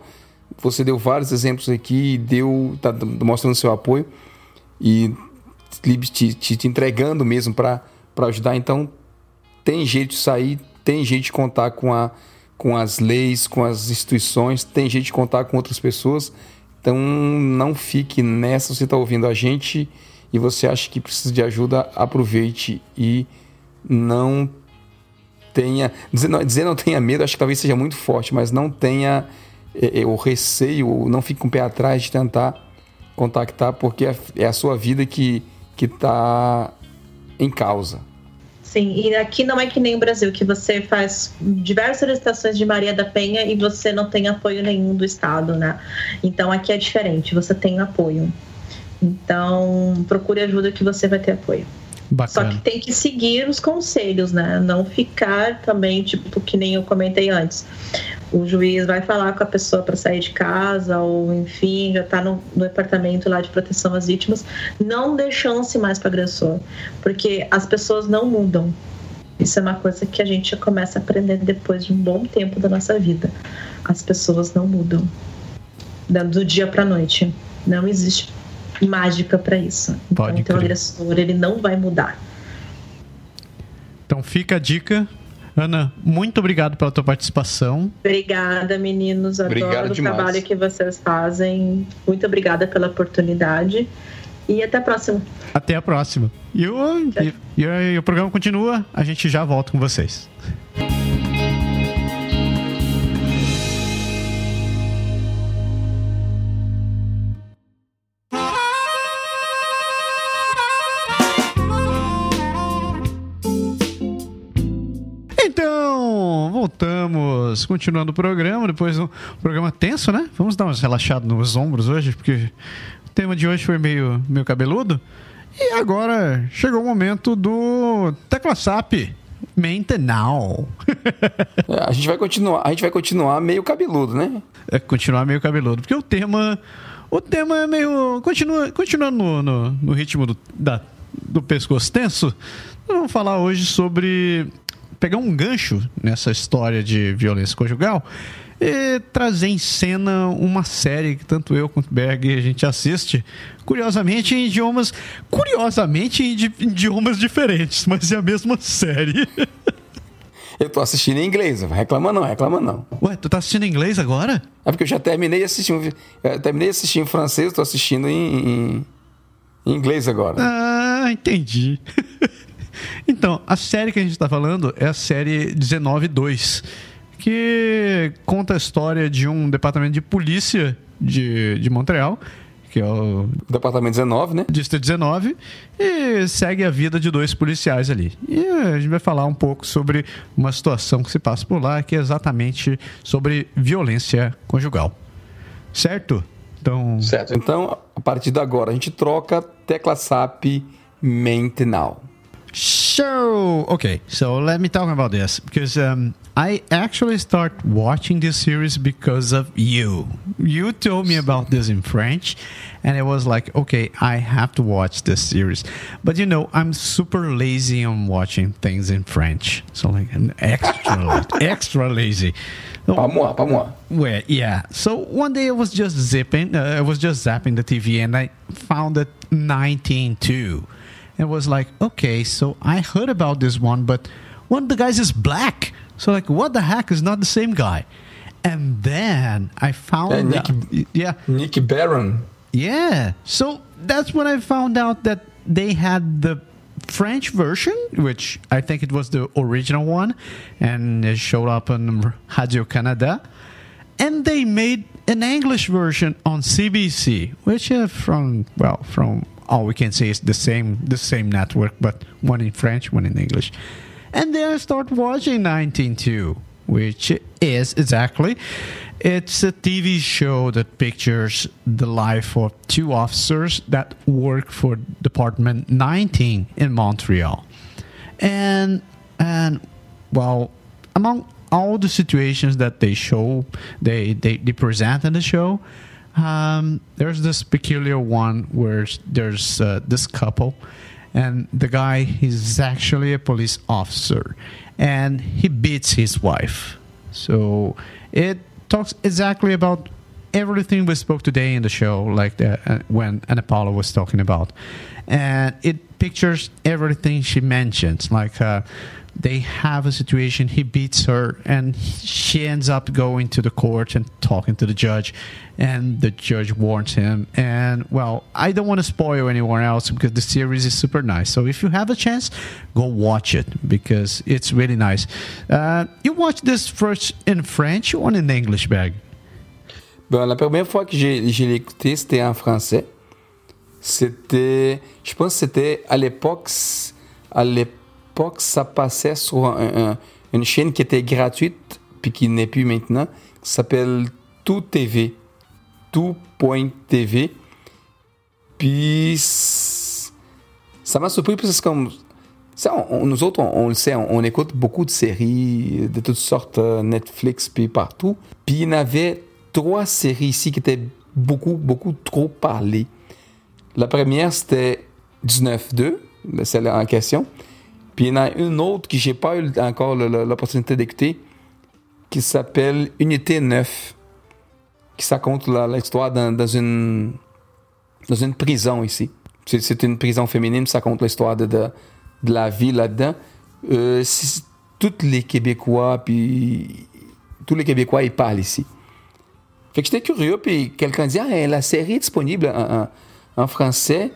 S3: Você deu vários exemplos aqui, deu, tá mostrando seu apoio e te, te, te entregando mesmo para ajudar. Então, tem jeito de sair, tem jeito de contar com a com as leis, com as instituições, tem jeito de contar com outras pessoas. Então não fique nessa, você está ouvindo a gente e você acha que precisa de ajuda, aproveite e não tenha. Dizer não, dizer não tenha medo, acho que talvez seja muito forte, mas não tenha é, é, o receio, não fique com o pé atrás de tentar contactar, porque é, é a sua vida que está em causa.
S4: Sim, e aqui não é que nem o Brasil, que você faz diversas solicitações de Maria da Penha e você não tem apoio nenhum do Estado, né? Então aqui é diferente, você tem apoio. Então procure ajuda que você vai ter apoio. Bacana. Só que tem que seguir os conselhos, né? Não ficar também, tipo, que nem eu comentei antes. O juiz vai falar com a pessoa para sair de casa, ou enfim, já está no, no, departamento lá de proteção às vítimas. Não dê chance mais para agressor, porque as pessoas não mudam. Isso é uma coisa que a gente começa a aprender depois de um bom tempo da nossa vida. As pessoas não mudam do dia para noite. Não existe mágica para isso. Então,
S5: Pode
S4: então o agressor ele não vai mudar.
S5: Então fica a dica. Ana, muito obrigado pela tua participação.
S4: Obrigada, meninos. Adoro
S3: Obrigado
S4: o
S3: demais.
S4: trabalho que vocês fazem. Muito obrigada pela oportunidade. E até a próxima.
S5: Até a próxima. E o, e, e- e o programa continua. A gente já volta com vocês. Continuando o programa, depois do programa tenso, né? Vamos dar umas relaxadas nos ombros hoje, porque o tema de hoje foi meio, meio cabeludo. E agora chegou o momento do Tecla SAP Maintenal.
S3: É, A gente vai continuar, a gente vai continuar meio cabeludo, né?
S5: É continuar meio cabeludo, porque o tema o tema é meio continua continuando no, no, no ritmo do, da, do pescoço tenso. Nós vamos falar hoje sobre pegar um gancho nessa história de violência conjugal e trazer em cena uma série que tanto eu quanto Berg a gente assiste, curiosamente em idiomas, curiosamente em idi- idiomas diferentes, mas é a mesma série.
S3: Eu tô assistindo em inglês, reclama não, reclama não.
S5: Ué, tu tá assistindo em inglês agora?
S3: É porque eu já terminei assistindo, terminei assistindo em francês, tô assistindo em, em- em inglês agora.
S5: Ah, entendi. então, a série que a gente está falando é a série 192, que conta a história de um departamento de polícia de, de Montreal, que é o
S3: Departamento 19, né?
S5: Distrito 19, e segue a vida de dois policiais ali. E a gente vai falar um pouco sobre uma situação que se passa por lá, que é exatamente sobre violência conjugal. Certo? Então,
S3: Certo. Então, a partir de agora, a gente troca tecla SAP Maintenal.
S5: So, okay, so let me talk about this because um, I actually start watching this series because of you. You told me about this in French, and it was like, okay, I have to watch this series. But you know, I'm super lazy on watching things in French, so like I'm extra, extra lazy.
S3: Pas moi, pas moi.
S5: Well, yeah. So one day I was just zipping, uh, I was just zapping the TV, and I found it 19.2. And was like, okay, so I heard about this one, but one of the guys is black. So like, what the heck is not the same guy? And then I found
S3: Yeah, Nick-
S5: out, yeah,
S3: Nick Barron.
S5: yeah. So that's when I found out that they had the French version, which I think it was the original one, and it showed up on Radio Canada. And they made an English version on CBC, which is from well, from all we can say is the same the same network, but one in French, one in English. And then I start watching 192, which is exactly it's a TV show that pictures the life of two officers that work for Department 19 in Montreal. And and well, among all the situations that they show, they they, they present in the show, um, there's this peculiar one where there's uh, this couple, and the guy is actually a police officer, and he beats his wife. So it talks exactly about everything we spoke today in the show, like the, uh, when Anna Paula was talking about, and it pictures everything she mentions, like. Uh, they have a situation he beats her and she ends up going to the court and talking to the judge and the judge warns him. And well i don't want to spoil anyone else because the series is super nice. So if you have a chance go watch it because it's really nice. Uh, you watch this first in french or in english bag?
S3: Ben, la première fois que j'ai j'ai écouté, c'était en français. C'était, je pense c'était à l'époque, à l'époque, ça passait sur un- un- une chaîne qui était gratuite, puis qui n'est plus maintenant, qui s'appelle Tout TV. Tout.tv. Puis, ça m'a surpris parce que nous autres, on, le sait, on, on écoute beaucoup de séries de toutes sortes, euh, Netflix, puis partout. Puis il y en avait trois séries ici qui étaient beaucoup, beaucoup trop parlées. La première, c'était 19-2, celle en question. Puis il y en a une autre que j'ai pas eu encore l'opportunité d'écouter, qui s'appelle Unité 9, qui la- l'histoire dans, une, dans une prison ici. C'est, une prison féminine, ça compte l'histoire de, de, la vie là-dedans. Euh, tous les Québécois, puis tous les Québécois, ils parlent ici. Fait que j'étais curieux, puis quelqu'un dit Ah, la série est disponible en français.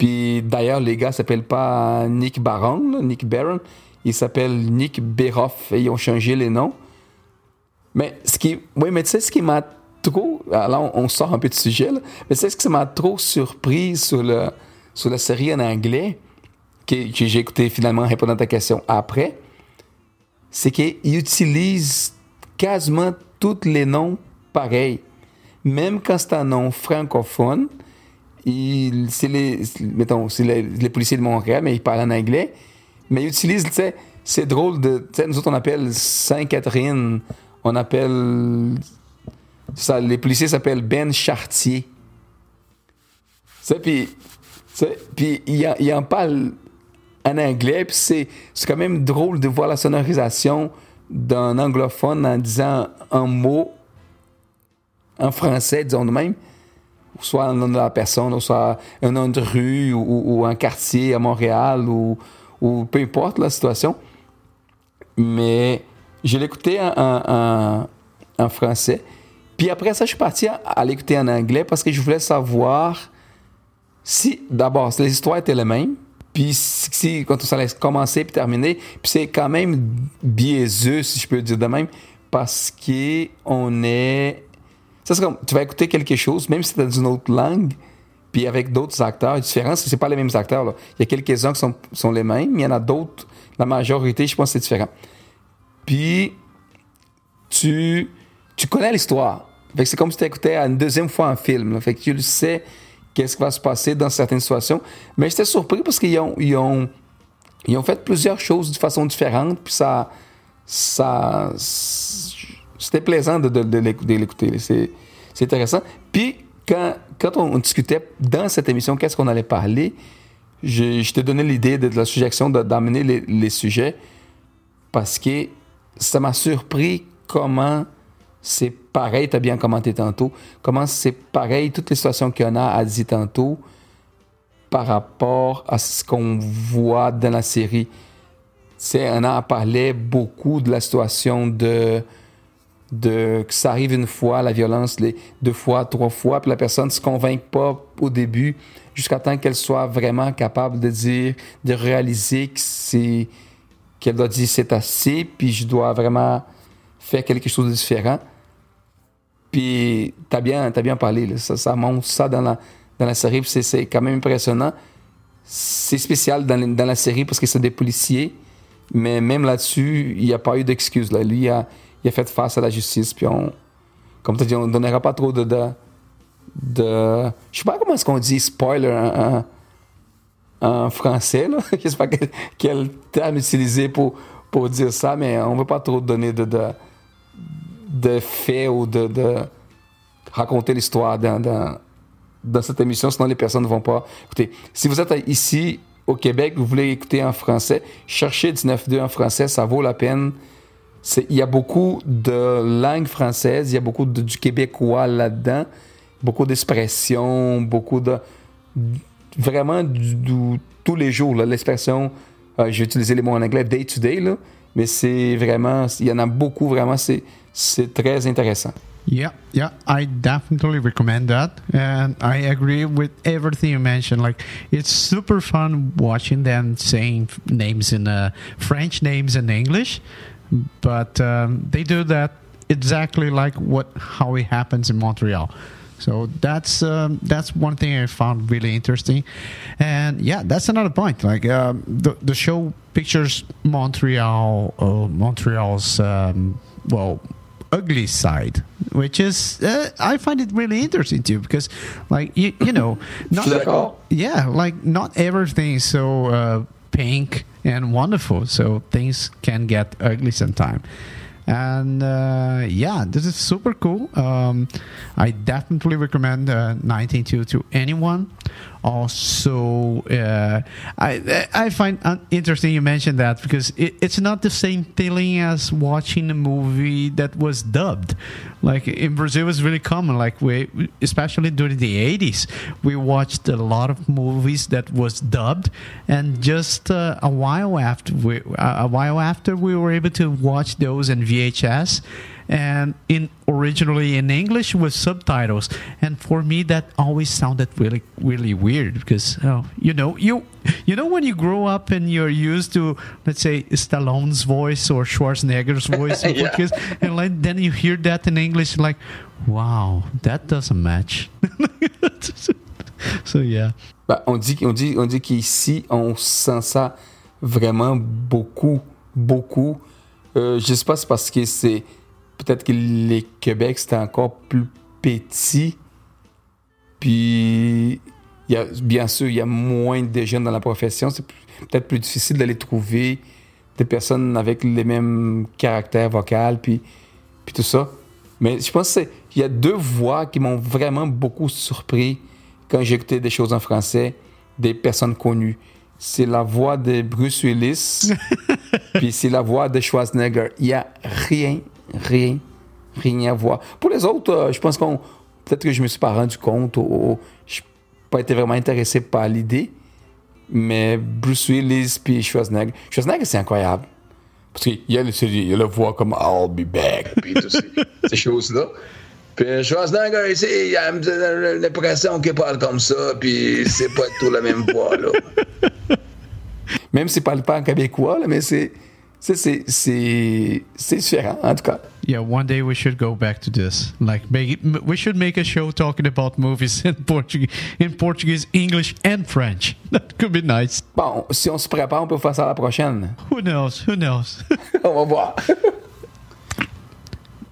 S3: Puis d'ailleurs, les gars s'appellent pas Nick Baron, Nick Barron. Ils s'appellent Nick Beroff et ils ont changé les noms. Mais ce qui, mais tu sais ce qui m'a trop, alors on, sort un peu de sujet, là, mais sais ce qui m'a trop surpris sur le, sur la série en anglais, que, que j'ai écouté finalement en répondant à ta question après, c'est qu'ils utilisent quasiment tous les noms pareils. Même quand c'est un nom francophone, il- c'est les, mettons, c'est les, policiers de Montréal, mais ils parlent en anglais. Mais ils utilisent, tu sais, c'est drôle de, tu sais, nous autres on appelle Sainte-Catherine, on appelle, ça, les policiers s'appellent Ben Chartier. Tu puis, puis il en, en parle en anglais, puis c'est, c'est quand même drôle de voir la sonorisation d'un anglophone en disant un mot en français, disons de même, soit un nom de la personne, ou soit un nom de rue, ou, un quartier à Montréal, ou, peu importe la situation. Mais je écouté en, en- français. Puis après ça, je suis parti à, l'écouter en anglais parce que je voulais savoir si, d'abord, si les histoires étaient les mêmes. Puis si- quand ça allait commencer puis terminer. Puis c'est quand même biaiseux, si je peux dire de même, parce qu'on est... C'est comme, tu vas écouter quelque chose, même si c'est dans une autre langue, puis avec d'autres acteurs différents, c'est pas les mêmes acteurs. Il y a quelques-uns qui sont, sont les mêmes, mais il y en a d'autres, la majorité, je pense c'est différent. Puis, tu, tu connais l'histoire. Fait c'est comme si tu écoutais une deuxième fois un film. là. Tu le sais qu'est-ce qui va se passer dans certaines situations. Mais j'étais surpris parce qu'ils ont, ils ont, ils ont fait plusieurs choses de façon différente, puis ça, ça, c'était plaisant de, de, de l'écouter. C'est, intéressant. Puis, quand, quand on, discutait dans cette émission, qu'est-ce qu'on allait parler, je, je t'ai l'idée de, la suggestion d'amener les, les sujets parce que ça m'a surpris comment c'est pareil, tu as bien commenté tantôt, comment c'est pareil, toutes les situations qu'il y en a a dit tantôt par rapport à ce qu'on voit dans la série. C'est, on a parlé beaucoup de la situation de, de que ça arrive une fois, la violence, les deux fois, trois fois, puis la personne ne se convainc pas au début jusqu'à temps qu'elle soit vraiment capable de dire, de réaliser que c'est qu'elle doit dire c'est assez, puis je dois vraiment faire quelque chose de différent. Puis t'as bien, t'as bien parlé. Ça, ça montre ça dans la, dans la série, c'est, quand même impressionnant. C'est spécial dans, dans la série parce que c'est des policiers, mais même là-dessus, il n'y a pas eu d'excuses. Là. Lui, il a, il a face à la comme tu as dit, on ne donnera pas trop de... de, de pas comment est-ce qu'on dit spoiler en- en français, là. Je sais pas quel, quel terme utiliser pour, pour dire ça, mais on ne veut pas trop donner de, de, de faits ou de, de raconter l'histoire dans, dans, dans cette émission, sinon les personnes ne vont pas écouter. Si vous êtes ici au Québec, vous voulez écouter en français, cherchez 19.2 en français, ça vaut la peine. Il y a beaucoup de langue française, il y a beaucoup de- du québécois là-dedans, beaucoup d'expressions, beaucoup de... Vraiment tous les jours, l'expression, euh, j'ai utilisé les mots en anglais, day to day, là, mais c'est vraiment, il y en a beaucoup, vraiment, c'est très intéressant.
S5: Yeah, yeah, I definitely recommend that, and I agree with everything you mentioned. Like, it's super fun watching them saying names in uh, French names in English, but um, they do that exactly like what how it happens in Montreal. So that's um, that's one thing I found really interesting, and yeah, that's another point. Like um, the the show pictures Montreal, uh, Montreal's um, well ugly side, which is uh, I find it really interesting too because, like you you know, not yeah, like not everything is so uh, pink and wonderful. So things can get ugly sometimes. And uh, yeah, this is super cool. Um, I definitely recommend uh, 192 to anyone. Also uh, I I find interesting you mentioned that because it, it's not the same feeling as watching a movie that was dubbed. Like in Brazil, it's really common. Like we, especially during the '80s, we watched a lot of movies that was dubbed, and just uh, a while after we, a while after we were able to watch those in VHS and in originally in English with subtitles. And for me, that always sounded really, really weird because oh, you know, you you know when you grow up and you're used to let's say Stallone's voice or Schwarzenegger's voice, yeah. and like, then you hear that in English, like, wow, that doesn't match. so yeah.
S3: Bah, on dit, on dit, on dit qu'ici on sent ça vraiment beaucoup, beaucoup. Euh, je sais pas si parce que c'est peut-être que les Québec, c'était encore plus petit. Puis, il y a, bien sûr, il y a moins de jeunes dans la profession. C'est peut-être plus difficile d'aller trouver des personnes avec les mêmes caractères vocaux, puis, puis tout ça. Mais je pense qu'il y a deux voix qui m'ont vraiment beaucoup surpris quand écouté des choses en français, des personnes connues. C'est la voix de Bruce Willis, puis c'est la voix de Schwarzenegger. Il n'y a rien rien, rien à voir. Pour les autres, euh, je pense qu'on. Peut-être que je me suis pas rendu compte ou, je n'ai pas été vraiment intéressé par l'idée. Mais Bruce Willis puis Schwarzenegger. Schwarzenegger, c'est incroyable. Parce qu'il y a, il a la voix comme I'll be back, puis toutes ces, choses-là. Puis Schwarzenegger, ici, il a l'impression qu'il parle comme ça, puis c'est pas tout la même voix, là. Même s'il parle pas en québécois, là, mais c'est c'est différent, en tout cas.
S5: Yeah, one day we should go back to this. Like, make it, we should make a show talking about movies in Portuguese, in Portuguese, English, and French. That could be nice.
S3: Bom, si on se prépare, on peut faire ça la prochaine.
S5: Who knows? Who knows?
S3: on va voir.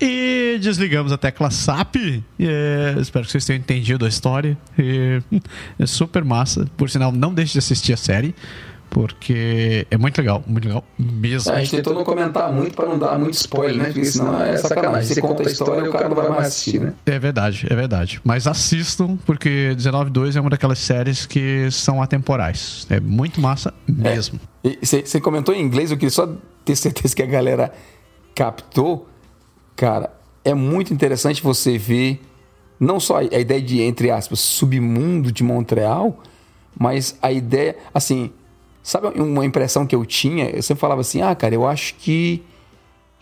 S5: E desligamos a tecla SAP. É, espero que vocês tenham entendido a história. E, é super massa. Por sinal, não deixe de assistir a série porque é muito legal, muito legal mesmo.
S3: A gente tentou não comentar muito para não dar muito spoiler, né? Porque senão é sacanagem. Você conta a história e o cara não vai mais assistir, né?
S5: É verdade, é verdade. Mas assistam, porque 19.2 é uma daquelas séries que são atemporais. É muito massa mesmo.
S3: É. Você comentou em inglês, eu queria só ter certeza que a galera captou. Cara, é muito interessante você ver não só a ideia de, entre aspas, submundo de Montreal, mas a ideia, assim, Sabe uma impressão que eu tinha? Eu sempre falava assim: ah, cara, eu acho que,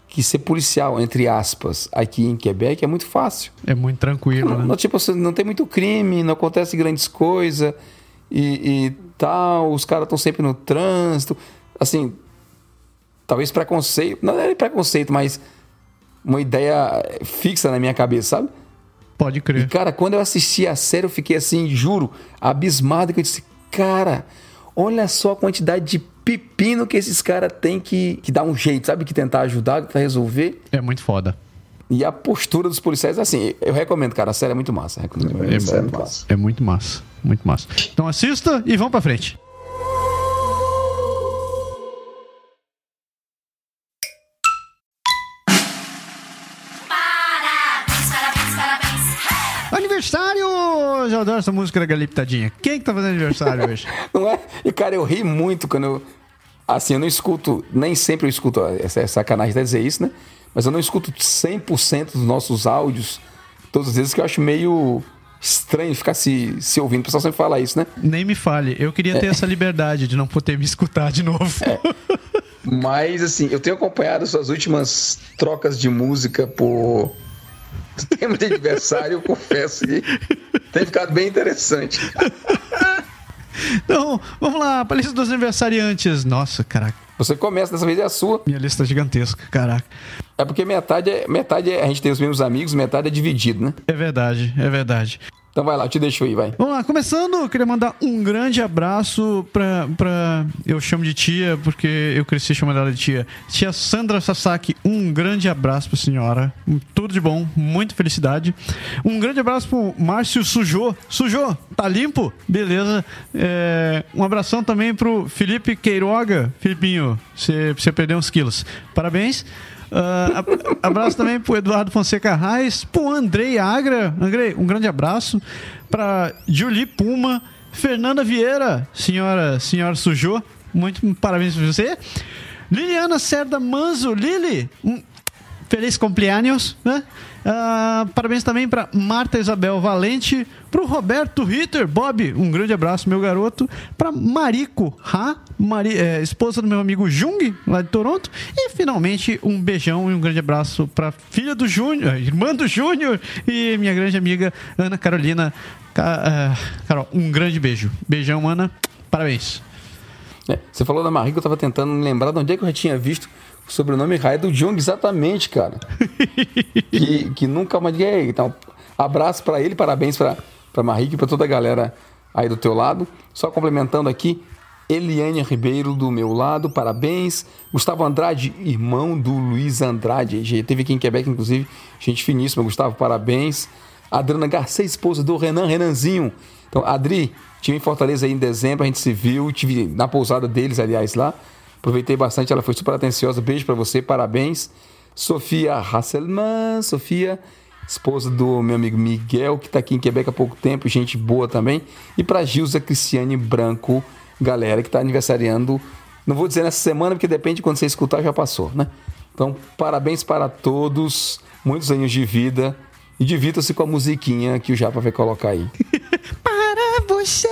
S3: que ser policial, entre aspas, aqui em Quebec é muito fácil.
S5: É muito tranquilo,
S3: não,
S5: né?
S3: Não, tipo, não tem muito crime, não acontece grandes coisas e, e tal, os caras estão sempre no trânsito. Assim, talvez preconceito, não é preconceito, mas uma ideia fixa na minha cabeça, sabe?
S5: Pode crer.
S3: E, cara, quando eu assisti a série, eu fiquei assim, juro, abismado, que eu disse, cara, Olha só a quantidade de pepino que esses caras têm que, que dar um jeito, sabe? Que tentar ajudar, que tentar resolver.
S5: É muito foda.
S3: E a postura dos policiais, assim, eu recomendo, cara. A série é muito massa. Recomendo,
S5: é, é, é, muito massa. é muito massa. Muito massa. Então assista e vamos pra frente. Eu adoro essa música da Galiptadinha. Quem que tá fazendo aniversário hoje?
S3: não é? E, cara, eu ri muito quando eu... Assim, eu não escuto... Nem sempre eu escuto... Essa é sacanagem até dizer isso, né? Mas eu não escuto 100% dos nossos áudios todas as vezes que eu acho meio estranho ficar se, se ouvindo. O pessoal sempre fala isso, né?
S5: Nem me fale. Eu queria ter é. essa liberdade de não poder me escutar de novo. É.
S3: Mas, assim, eu tenho acompanhado suas últimas trocas de música por tema de aniversário, eu confesso que tem ficado bem interessante.
S5: Então, vamos lá, para a lista dos aniversariantes. Nossa, caraca.
S3: Você começa, dessa vez é a sua.
S5: Minha lista é gigantesca, caraca.
S3: É porque metade é, metade é, a gente tem os mesmos amigos, metade é dividido, né?
S5: É verdade, é verdade.
S3: Então vai lá, te deixo aí, vai.
S5: Vamos lá, começando, eu queria mandar um grande abraço pra, pra. Eu chamo de tia, porque eu cresci chamando ela de tia. Tia Sandra Sasaki, um grande abraço pra senhora. Tudo de bom, muita felicidade. Um grande abraço pro Márcio Sujô. Sujô, tá limpo? Beleza. É, um abração também pro Felipe Queiroga. Filipinho, você, perdeu uns quilos. Parabéns. Uh, abraço também pro Eduardo Fonseca Reis, pro Andrei Agra. Andrei, um grande abraço. Pra Julie Puma, Fernanda Vieira, senhora, senhora sujou, muito parabéns pra você. Liliana Cerda Manzo, Lili, um feliz cumpleaños, né? Ah, parabéns também para Marta Isabel Valente, para o Roberto Ritter, Bob, um grande abraço, meu garoto, para Mariko Ha, Mari, é, esposa do meu amigo Jung, lá de Toronto, e finalmente um beijão e um grande abraço para filha do Júnior, irmã do Júnior e minha grande amiga Ana Carolina. Ca- ah, Carol, um grande beijo. Beijão, Ana. Parabéns.
S3: É, você falou da Marika, eu tava tentando me lembrar de onde é que eu já tinha visto o sobrenome Raia do Jung, exatamente, cara. que, que nunca mais. É, Então, abraço pra ele, parabéns pra, pra Marika e pra toda a galera aí do teu lado. Só complementando aqui, Eliane Ribeiro do meu lado, parabéns. Gustavo Andrade, irmão do Luiz Andrade, já teve aqui em Quebec, inclusive, gente finíssima. Gustavo, parabéns. Adriana Garcia, esposa do Renan, Renanzinho. Então, Adri, tive em Fortaleza aí em dezembro, a gente se viu, tive na pousada deles, aliás, lá. Aproveitei bastante, ela foi super atenciosa. Beijo pra você, parabéns. Sofia Hasselman, Sofia, esposa do meu amigo Miguel, que tá aqui em Quebec há pouco tempo, gente boa também. E pra Gilza Cristiane Branco, galera que tá aniversariando, não vou dizer nessa semana, porque depende de quando você escutar, já passou, né? Então, parabéns para todos, muitos anos de vida. E divirta-se com a musiquinha que o Japa vai colocar aí.
S5: Para você!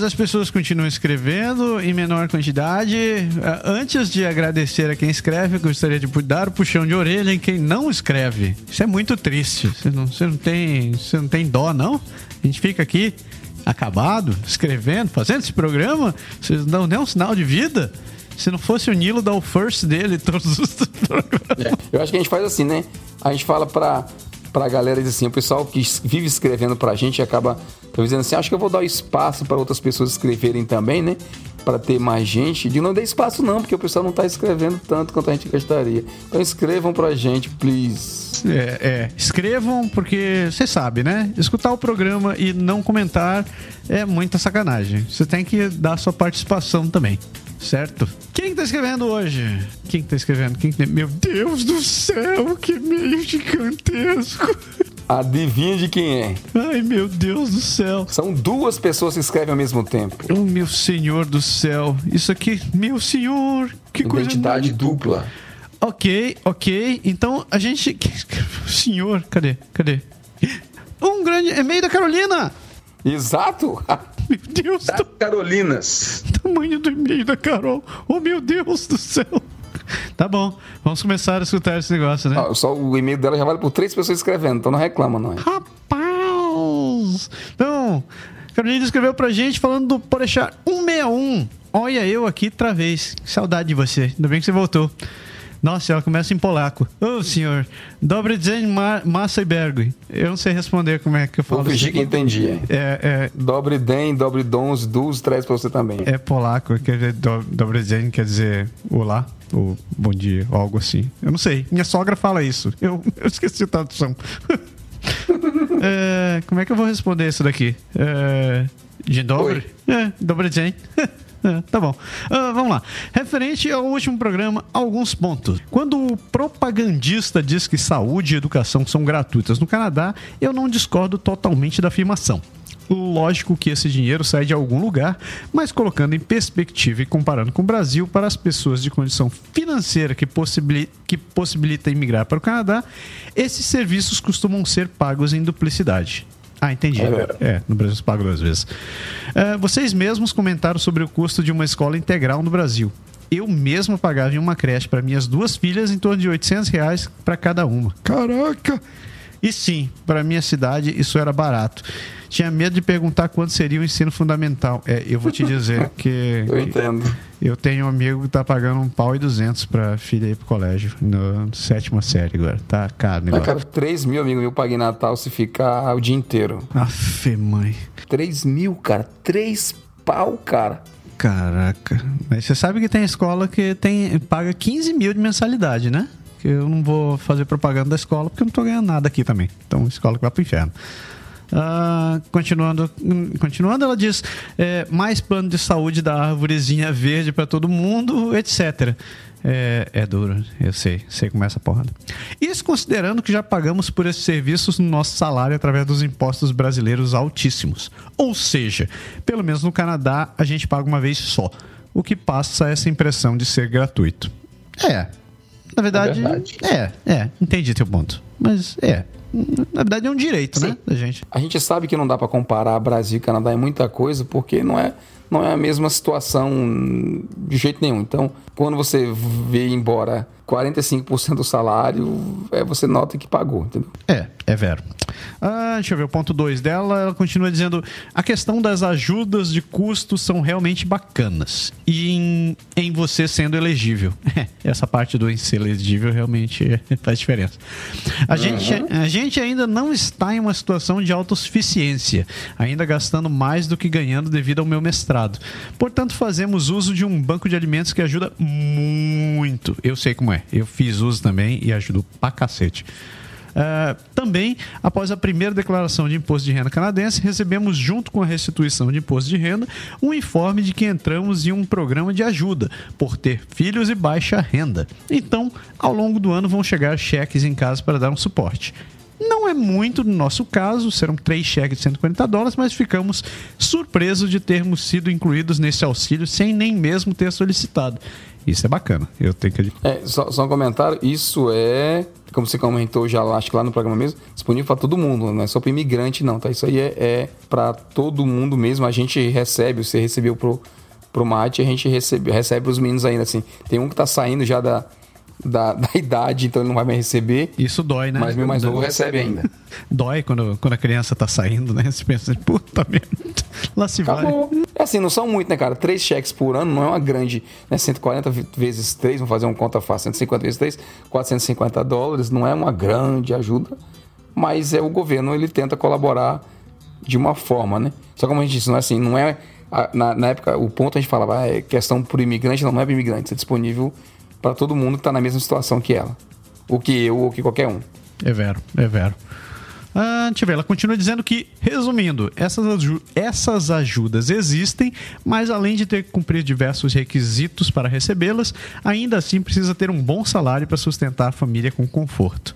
S5: E-mails! As pessoas continuam escrevendo em menor quantidade. Ah, Antes de agradecer a quem escreve, gostaria de dar o puxão de orelha em quem não escreve. Isso é muito triste. Você não, você não, tem, você não tem dó, não? A gente fica aqui acabado, escrevendo, fazendo esse programa. Vocês não dão nem um sinal de vida. Se não fosse o Nilo dar o first dele todos os programas.
S3: Eu acho que a gente faz assim, né? A gente fala pra, pra galera, assim, o pessoal que vive escrevendo pra gente acaba dizendo assim, acho que eu vou dar espaço para outras pessoas escreverem também, né? Pra ter mais gente. De não dê espaço não, porque o pessoal não tá escrevendo tanto quanto a gente gostaria. Então escrevam pra gente, please.
S5: É, é. escrevam, porque você sabe, né? Escutar o programa e não comentar é muita sacanagem. Você tem que dar sua participação também, certo? Quem tá escrevendo hoje? Quem tá escrevendo? Quem que- Meu Deus do céu, que meio gigantesco!
S3: Adivinha de quem é?
S5: Ai, meu Deus do céu!
S3: São duas pessoas que escrevem ao mesmo tempo.
S5: Oh, meu senhor do céu! Isso aqui, meu senhor! Que coisa
S3: Identidade dupla.
S5: Ok, ok. Então a gente. Senhor, cadê? Cadê? Um grande e-mail da Carolina!
S3: Exato!
S5: Meu Deus,
S3: Das Carolinas.
S5: tamanho do e-mail da Carol. Oh, meu Deus do céu. Tá bom, vamos começar a escutar esse negócio, né?
S3: Ó, só o e-mail dela já vale por três pessoas escrevendo, então não reclama, não é?
S5: Rapaz! Então, Carolina escreveu pra gente falando do Porechar 161. Olha eu aqui outra vez. Que saudade de você. Ainda bem que você voltou. Nossa, ela começa em polaco. Ô, senhor, dobre dzień ma massa e bergui. Eu não sei responder como é que eu
S3: Vou
S5: falo.
S3: fingir que entendi.
S5: É,
S3: Dobre den, dobre dons, dus, traz pra você também.
S5: é, é polaco, quer dizer, do, dobre dzień quer dizer olá, ou bom dia, ou algo assim. Eu não sei. Minha sogra fala isso. Eu, eu esqueci a tradução. É, como é que eu vou responder isso daqui? É, de dobre? É, dobre dzień. É, tá bom. Ah, vamos lá. Referente ao último programa, alguns pontos. Quando o propagandista diz que saúde e educação são gratuitas no Canadá, eu não discordo totalmente da afirmação. Lógico que esse dinheiro sai de algum lugar, mas colocando em perspectiva e comparando com o Brasil, para as pessoas de condição financeira que, possibili que possibilita imigrar para o Canadá, esses serviços costumam ser pagos em duplicidade. Ah, entendi. É, no Brasil se paga duas vezes. É, vocês mesmos comentaram sobre o custo de uma escola integral no Brasil. Eu mesmo pagava em uma creche para minhas duas filhas em torno de 800 reais para cada uma. Caraca! E sim, para minha cidade isso era barato. Tinha medo de perguntar quanto seria o ensino fundamental. É, eu vou te dizer que
S3: Eu entendo.
S5: eu tenho um amigo que tá pagando um pau e duzentos pra filha ir pro colégio, na sétima série agora. Tá caro negócio.
S3: cara, 3 mil, amigo meu, paguei Natal se ficar o dia inteiro.
S5: Afe, mãe.
S3: 3 mil, cara. 3 pau, cara.
S5: Caraca. Mas você sabe que tem escola que tem, paga 15 mil de mensalidade, né? Que eu não vou fazer propaganda da escola porque eu não tô ganhando nada aqui também. Então, escola que vai pro inferno. Uh, continuando, continuando, ela diz: é, mais plano de saúde da árvorezinha verde para todo mundo, etc. É, é, duro, eu sei, sei como é essa porrada. Isso considerando que já pagamos por esses serviços no nosso salário através dos impostos brasileiros altíssimos. Ou seja, pelo menos no Canadá a gente paga uma vez só, o que passa essa impressão de ser gratuito. É, na verdade, é, verdade. é, é, entendi teu ponto. Mas é, na verdade é um direito, né, Sim. né, da gente.
S3: A gente sabe que não dá para comparar Brasil e Canadá em muita coisa, porque não é não é a mesma situação de jeito nenhum. Então, quando você vê embora 45% do salário, é, você nota que pagou, entendeu?
S5: É, é vero. Ah, deixa eu ver o ponto 2 dela. Ela continua dizendo: a questão das ajudas de custo são realmente bacanas. E em, em você sendo elegível. Essa parte do em ser elegível realmente faz diferença. A, uhum. gente, a gente ainda não está em uma situação de autossuficiência, ainda gastando mais do que ganhando devido ao meu mestrado. Portanto, fazemos uso de um banco de alimentos que ajuda muito. Eu sei como é. Eu fiz uso também e ajudou pra cacete. Uh, também, após a primeira declaração de imposto de renda canadense, recebemos, junto com a restituição de imposto de renda, um informe de que entramos em um programa de ajuda por ter filhos e baixa renda. Então, ao longo do ano, vão chegar cheques em casa para dar um suporte. Não é muito no nosso caso, serão três cheques de 140 dólares, mas ficamos surpresos de termos sido incluídos nesse auxílio sem nem mesmo ter solicitado. Isso é bacana, eu tenho que
S3: é, só, só um comentário, isso é, como você comentou já acho que lá no programa mesmo, disponível para todo mundo, não é só para imigrante não, tá? Isso aí é, é para todo mundo mesmo, a gente recebe, você recebeu pro, pro mate, a gente recebe, recebe os meninos ainda, assim. Tem um que tá saindo já da da, da, idade, então ele não vai mais receber.
S5: Isso dói, né?
S3: Mas meu mais novo recebe ainda.
S5: Dói quando, quando a criança tá saindo, né? Você pensa, puta merda, lá se Acabou. vai.
S3: É assim, não são muito, né, cara? Três cheques por ano não é uma grande, né? 140 vezes 3, vamos fazer um conta fácil, 150 vezes 3, 450 dólares, não é uma grande ajuda, mas é o governo, ele tenta colaborar de uma forma, né? Só como a gente disse, não é assim, não é... Na, na época, o ponto a gente falava, ah, é questão por imigrante, não, não é para imigrante, é disponível para todo mundo que está na mesma situação que ela. O que eu ou que qualquer um.
S5: É vero, é vero. Ah, ela continua dizendo que, resumindo, essas, essas ajudas existem, mas além de ter que cumprir diversos requisitos para recebê-las, ainda assim precisa ter um bom salário para sustentar a família com conforto.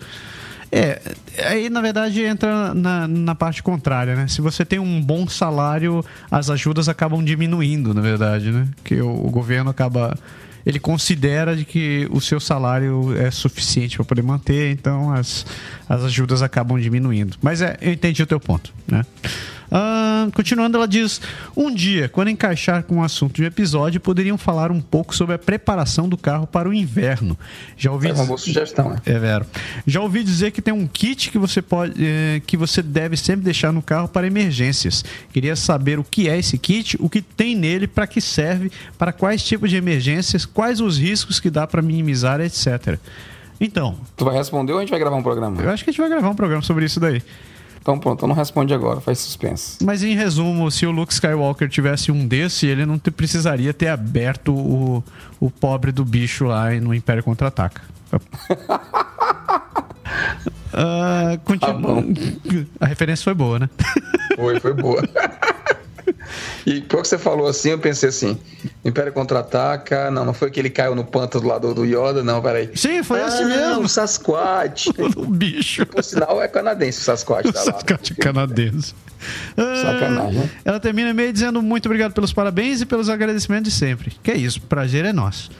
S5: É, aí na verdade entra na, na parte contrária, né? Se você tem um bom salário, as ajudas acabam diminuindo, na verdade, né? Que o, o governo acaba ele considera de que o seu salário é suficiente para poder manter, então as, as ajudas acabam diminuindo. Mas é, eu entendi o teu ponto, né? Uh, continuando, ela diz: Um dia, quando encaixar com o assunto de episódio, poderiam falar um pouco sobre a preparação do carro para o inverno. Já ouvi
S3: é uma boa sugestão, né? É
S5: vero. Já ouvi dizer que tem um kit que você pode, eh, que você deve sempre deixar no carro para emergências. Queria saber o que é esse kit, o que tem nele, para que serve, para quais tipos de emergências, quais os riscos que dá para minimizar, etc. Então.
S3: Tu vai responder ou a gente vai gravar um programa?
S5: Eu acho que a gente vai gravar um programa sobre isso daí.
S3: Então pronto, não responde agora, faz suspense.
S5: Mas em resumo, se o Luke Skywalker tivesse um desse, ele não te, precisaria ter aberto o, o pobre do bicho lá no Império Contra-Ataca. uh, continua... Tá A referência foi boa, né?
S3: Foi, foi boa. E quando você falou assim, eu pensei assim: Império contra-ataca. Não, não foi que ele caiu no pântano do lado do Yoda, não, peraí.
S5: Sim, foi ah, assim mesmo.
S3: O Sasquatch.
S5: o bicho.
S3: Por sinal, é canadense o Sasquatch. O
S5: tá Sasquatch lá, canadense.
S3: Sacanagem. Né?
S5: Ela termina meio dizendo muito obrigado pelos parabéns e pelos agradecimentos de sempre. Que é isso, prazer é nosso.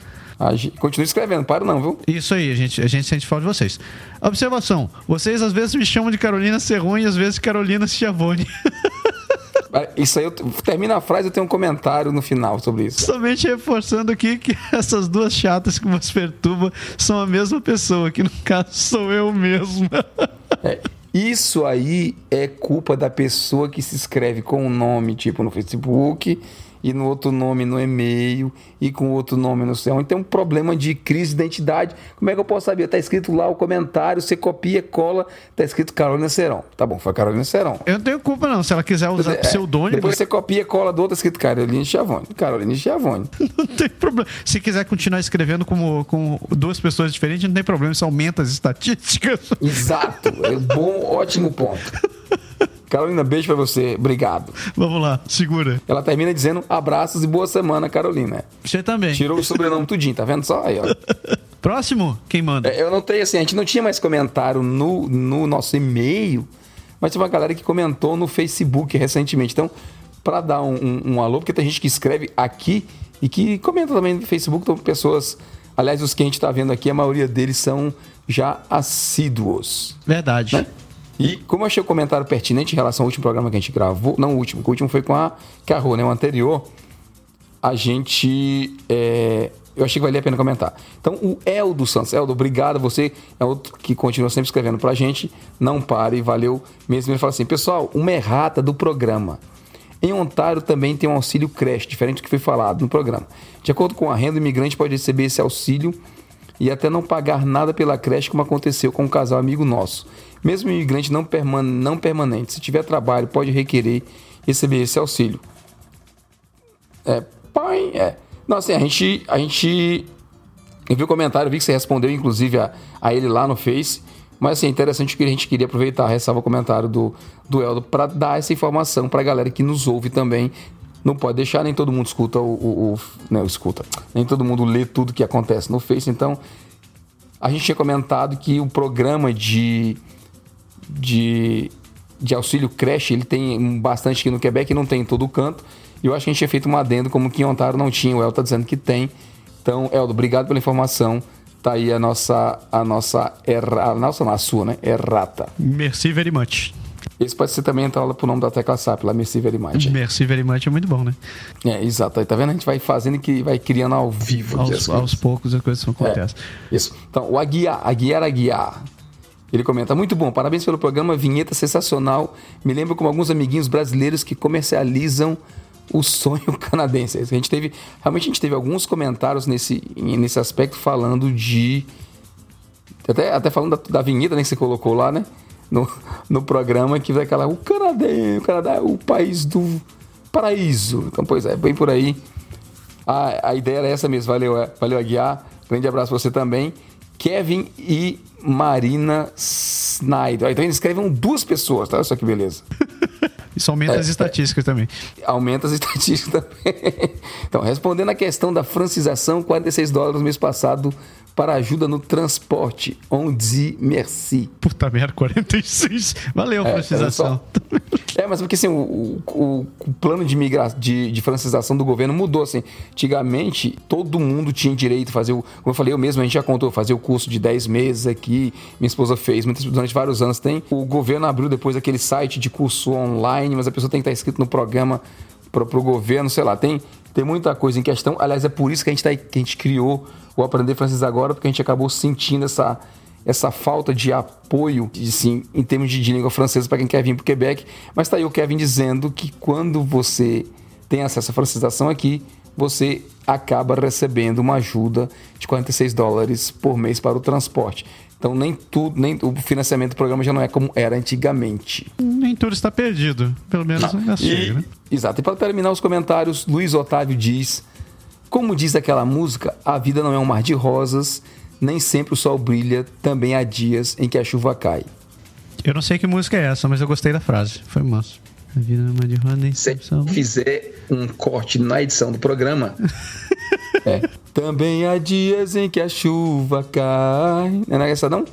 S3: Continue escrevendo, para não, viu?
S5: Isso aí, a gente, a gente sente falta de vocês. Observação: vocês às vezes me chamam de Carolina Serrone e às vezes Carolina Schiavone.
S3: Isso aí, eu, termina a frase, eu tenho um comentário no final sobre isso.
S5: Somente reforçando aqui que essas duas chatas que você perturba são a mesma pessoa, que no caso sou eu mesmo.
S3: É, isso aí é culpa da pessoa que se escreve com um nome, tipo no Facebook, e no outro nome no e-mail e com outro nome no céu. Então, um problema de crise de identidade. Como é que eu posso saber? Está escrito lá o comentário, você copia, cola, está escrito Carolina Serão. Tá bom, foi Carolina Serão.
S5: Eu não tenho culpa, não. Se ela quiser usar é, pseudônimo.
S3: Depois você copia, cola do outro, tá escrito Carolina Chiavone. Carolina Chiavone.
S5: não tem problema. Se quiser continuar escrevendo como, com duas pessoas diferentes, não tem problema. Isso aumenta as estatísticas.
S3: Exato. É um bom, ótimo ponto. Carolina, beijo pra você. Obrigado.
S5: Vamos lá, segura.
S3: Ela termina dizendo abraços e boa semana, Carolina.
S5: Você também.
S3: Tirou o sobrenome tudinho, tá vendo só? Aí, ó.
S5: Próximo, quem manda?
S3: É, Eu notei assim, a gente não tinha mais comentário no, no nosso e-mail, mas tinha uma galera que comentou no Facebook recentemente. Então, para dar um, um, um alô, porque tem gente que escreve aqui e que comenta também no Facebook, então pessoas. Aliás, os que a gente tá vendo aqui, a maioria deles são já assíduos.
S5: Verdade.
S3: Né? E como eu achei o comentário pertinente em relação ao último programa que a gente gravou, não o último, o último foi com a Carro, né? O anterior, a gente. é, eu achei que valia a pena comentar. Então, o Eldo Santos. Eldo, obrigado. Você é outro que continua sempre escrevendo pra gente. Não pare, valeu mesmo. Ele fala assim: pessoal, uma errata do programa. Em Ontário também tem um auxílio creche, diferente do que foi falado no programa. De acordo com a renda, o imigrante pode receber esse auxílio e até não pagar nada pela creche, como aconteceu com um casal amigo nosso. Mesmo imigrante não, perman não permanente, se tiver trabalho, pode requerer receber esse auxílio. É, pai, é. Não, assim, a gente, a gente. Eu vi o comentário, vi que você respondeu, inclusive, a, a ele lá no Face. Mas, assim, é interessante que a gente queria aproveitar, ressalva o comentário do, do Eldo, para dar essa informação para a galera que nos ouve também. Não pode deixar, nem todo mundo escuta o, o, o. Não, escuta. Nem todo mundo lê tudo que acontece no Face. Então, a gente tinha comentado que o programa de. De de auxílio creche, ele tem bastante aqui no Quebec e não tem em todo o canto. E eu acho que a gente tinha feito um adendo como que em Ontário não tinha. O El tá dizendo que tem. Então, Eldo, obrigado pela informação. Tá aí a nossa, a nossa, erra, a nossa, não, a sua, né? Errata.
S5: Merci very much.
S3: Esse pode ser também entrada pro nome da tecla SAP, lá, Merci Very Much.
S5: Merci very much é muito bom, né?
S3: É, exato. Aí tá vendo? A gente vai fazendo e que vai criando ao vivo.
S5: Aos, aos poucos as coisas acontecem.
S3: É, isso. Então, o Aguiar, Aguiar Aguiar. Ele comenta, muito bom, parabéns pelo programa, vinheta sensacional. Me lembro como alguns amiguinhos brasileiros que comercializam o sonho canadense. A gente teve, realmente a gente teve alguns comentários nesse, nesse aspecto falando de... Até, até falando da, da vinheta né, que você colocou lá, né? No, no programa, que vai aquela, o Canadá, o Canadá é o país do paraíso. Então, pois é, bem por aí. A, a ideia era essa mesmo. Valeu, é, valeu Aguiar. Grande abraço pra você também. Kevin e Marina Snyder. Então eles escrevem duas pessoas, tá? Olha só que beleza.
S5: Isso aumenta
S3: É,
S5: as estatísticas também.
S3: Aumenta as estatísticas também. Então, respondendo à questão da francização, 46 dólares no mês passado para ajuda no transporte. On dit merci.
S5: Puta merda, 46. Valeu,
S3: É,
S5: francização.
S3: É, mas porque assim, o, o- o plano de, migra... de, de francização do governo mudou. Assim. Antigamente, todo mundo tinha direito a fazer o. Como eu falei, eu mesmo, a gente já contou, fazer o curso de 10 meses aqui. Minha esposa fez, muitas, durante vários anos tem. O governo abriu depois aquele site de curso online, mas a pessoa tem que estar inscrito no programa para o governo, sei lá, tem, tem muita coisa em questão. Aliás, é por isso que a gente, tá, que a gente criou o Aprender Francês Agora, porque a gente acabou sentindo essa, essa falta de apoio, assim, em termos de, de língua francesa para quem quer vir para o Quebec. Mas tá aí o Kevin dizendo que quando você tem acesso à francização aqui, você acaba recebendo uma ajuda de 46 dólares por mês para o transporte. Então nem tudo, nem o financiamento do programa já não é como era antigamente.
S5: Nem tudo está perdido. Pelo menos ainda
S3: E-
S5: chega, né?
S3: Exato. E para terminar os comentários, Luiz Otávio diz: Como diz aquela música, a vida não é um mar de rosas, nem sempre o sol brilha, também há dias em que a chuva cai.
S5: Eu não sei que música é essa, mas eu gostei da frase. Foi manso. A vida não é uma de roda, nem
S3: Se fizer um corte na edição do programa. é. Também há dias em que a chuva cai. Não é essa não?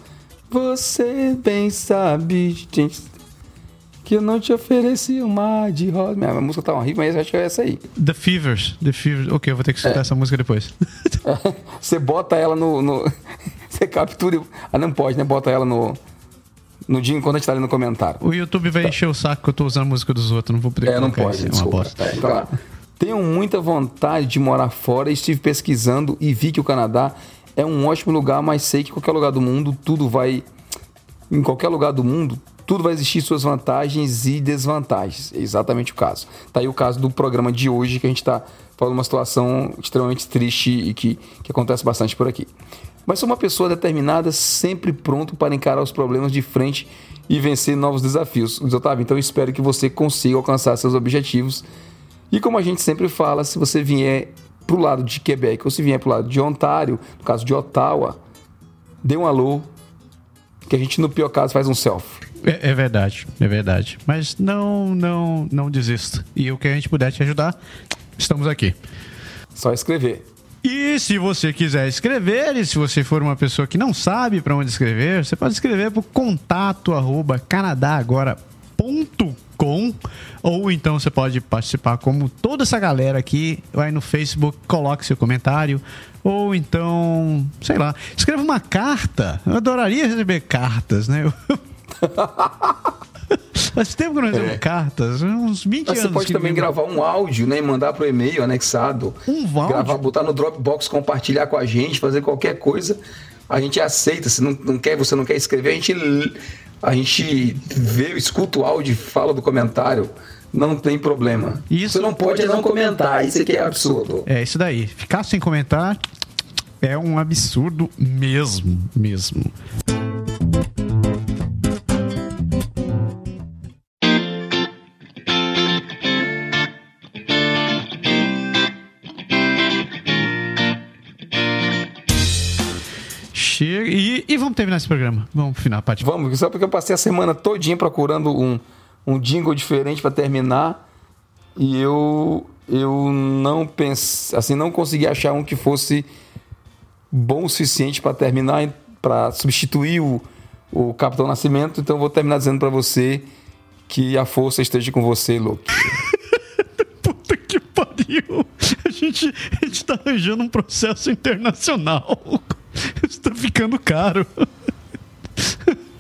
S3: Você bem sabe, gente, que eu não te ofereci um mar de rosa. Minha música tá horrível, mas eu acho que é essa aí.
S5: The Fevers. The Fevers. Ok, eu vou ter que escutar essa música depois.
S3: Você bota ela no. no- você captura. Ah, não pode, né? Bota ela no. No dia enquanto a gente tá ali no comentário.
S5: O YouTube vai encher o saco que eu tô usando a música dos outros. Não vou poder
S3: É, não pode,
S5: isso. É uma
S3: desculpa.
S5: bosta.
S3: Tá, então. Tenho muita vontade de morar fora estive pesquisando e vi que o Canadá é um ótimo lugar, mas sei que em qualquer lugar do mundo tudo vai. Em qualquer lugar do mundo, tudo vai existir suas vantagens e desvantagens. É exatamente o caso. Tá aí o caso do programa de hoje, que a gente está falando uma situação extremamente triste e que, que acontece bastante por aqui. Mas sou uma pessoa determinada, sempre pronto para encarar os problemas de frente e vencer novos desafios. Otávio, então espero que você consiga alcançar seus objetivos. E como a gente sempre fala, se você vier pro lado de Quebec ou se vier pro lado de Ontário, no caso de Ottawa, dê um alô, que a gente no pior caso faz um selfie.
S5: É, é, verdade, é verdade. Mas não, não, não desista. E o que a gente puder te ajudar, estamos aqui.
S3: Só escrever.
S5: E se você quiser escrever, e se você for uma pessoa que não sabe para onde escrever, você pode escrever para contato arroba canadagora.com ou então você pode participar como toda essa galera aqui, vai no Facebook, coloque seu comentário, ou então, sei lá, escreva uma carta. Eu adoraria receber cartas, né? Faz tempo que não recebo é. cartas, uns 20 Mas
S3: anos. Você pode também gravar um áudio, né? Mandar pro e-mail anexado.
S5: Um áudio?
S3: Gravar, botar no Dropbox, compartilhar com a gente, fazer qualquer coisa. A gente aceita. Se não, não quer, você não quer escrever, a gente, a gente vê, escuta o áudio, fala do comentário. Não tem problema.
S5: Isso
S3: você não pode não comentar. Isso aqui é absurdo.
S5: É isso daí. Ficar sem comentar é um absurdo mesmo, mesmo. Terminar esse programa. Vamos final, Paty.
S3: Vamos, só porque eu passei a semana todinha procurando um, um jingle diferente para terminar e eu eu não pensei, assim, não consegui achar um que fosse bom o suficiente para terminar, para substituir o, o Capitão Nascimento. Então vou terminar dizendo para você que a força esteja com você, Loki.
S5: Puta que pariu! A gente, a gente tá arranjando um processo internacional. Isso tá ficando caro.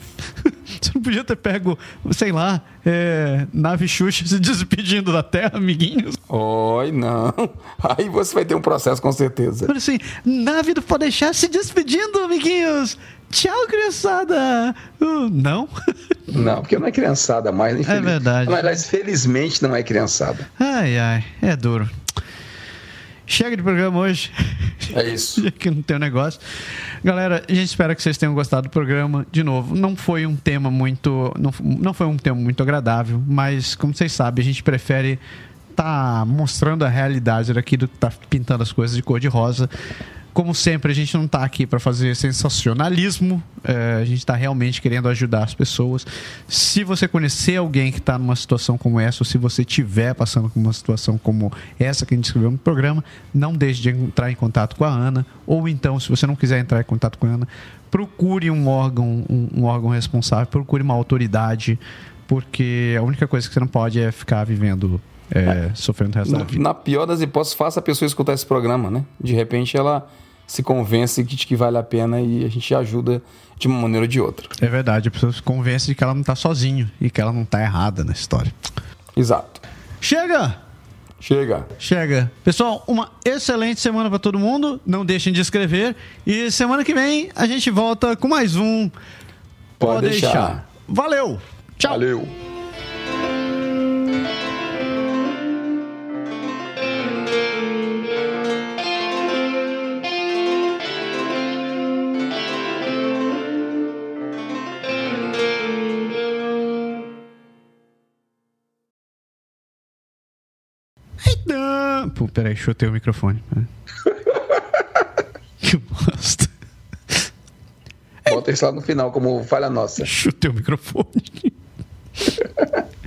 S5: Você não podia ter pego, sei lá, é, nave Xuxa se despedindo da Terra, amiguinhos?
S3: Oi, não. Aí você vai ter um processo com certeza.
S5: Olha assim, nave do deixar se despedindo, amiguinhos. Tchau, criançada! Uh, não?
S3: Não, porque não é criançada mais.
S5: É verdade.
S3: Mas, felizmente, não é criançada.
S5: Ai, ai, é duro. Chega de programa hoje.
S3: É isso.
S5: que não tem um negócio. Galera, a gente espera que vocês tenham gostado do programa. De novo, não foi um tema muito. Não, não foi um tema muito agradável, mas como vocês sabem, a gente prefere tá mostrando a realidade daqui do que tá pintando as coisas de cor de rosa. Como sempre, a gente não está aqui para fazer sensacionalismo, é, a gente está realmente querendo ajudar as pessoas. Se você conhecer alguém que está numa situação como essa, ou se você estiver passando por uma situação como essa que a gente escreveu no programa, não deixe de entrar em contato com a Ana, ou então, se você não quiser entrar em contato com a Ana, procure um órgão, um, um órgão responsável, procure uma autoridade, porque a única coisa que você não pode é ficar vivendo é, sofrendo o resto
S3: na,
S5: da vida.
S3: Na pior das hipóteses, faça a pessoa escutar esse programa, né? De repente ela se convence de que vale a pena e a gente ajuda de uma maneira ou de outra.
S5: É verdade, a pessoa se convence de que ela não está sozinho e que ela não está errada na história.
S3: Exato.
S5: Chega!
S3: Chega.
S5: Chega. Pessoal, uma excelente semana para todo mundo. Não deixem de escrever. E semana que vem a gente volta com mais um.
S3: Pode, Pode deixar. deixar.
S5: Valeu. Tchau.
S3: Valeu.
S5: Pô, peraí, chutei o microfone. que bosta.
S3: Bota isso lá no final, como falha nossa.
S5: Chutei o microfone.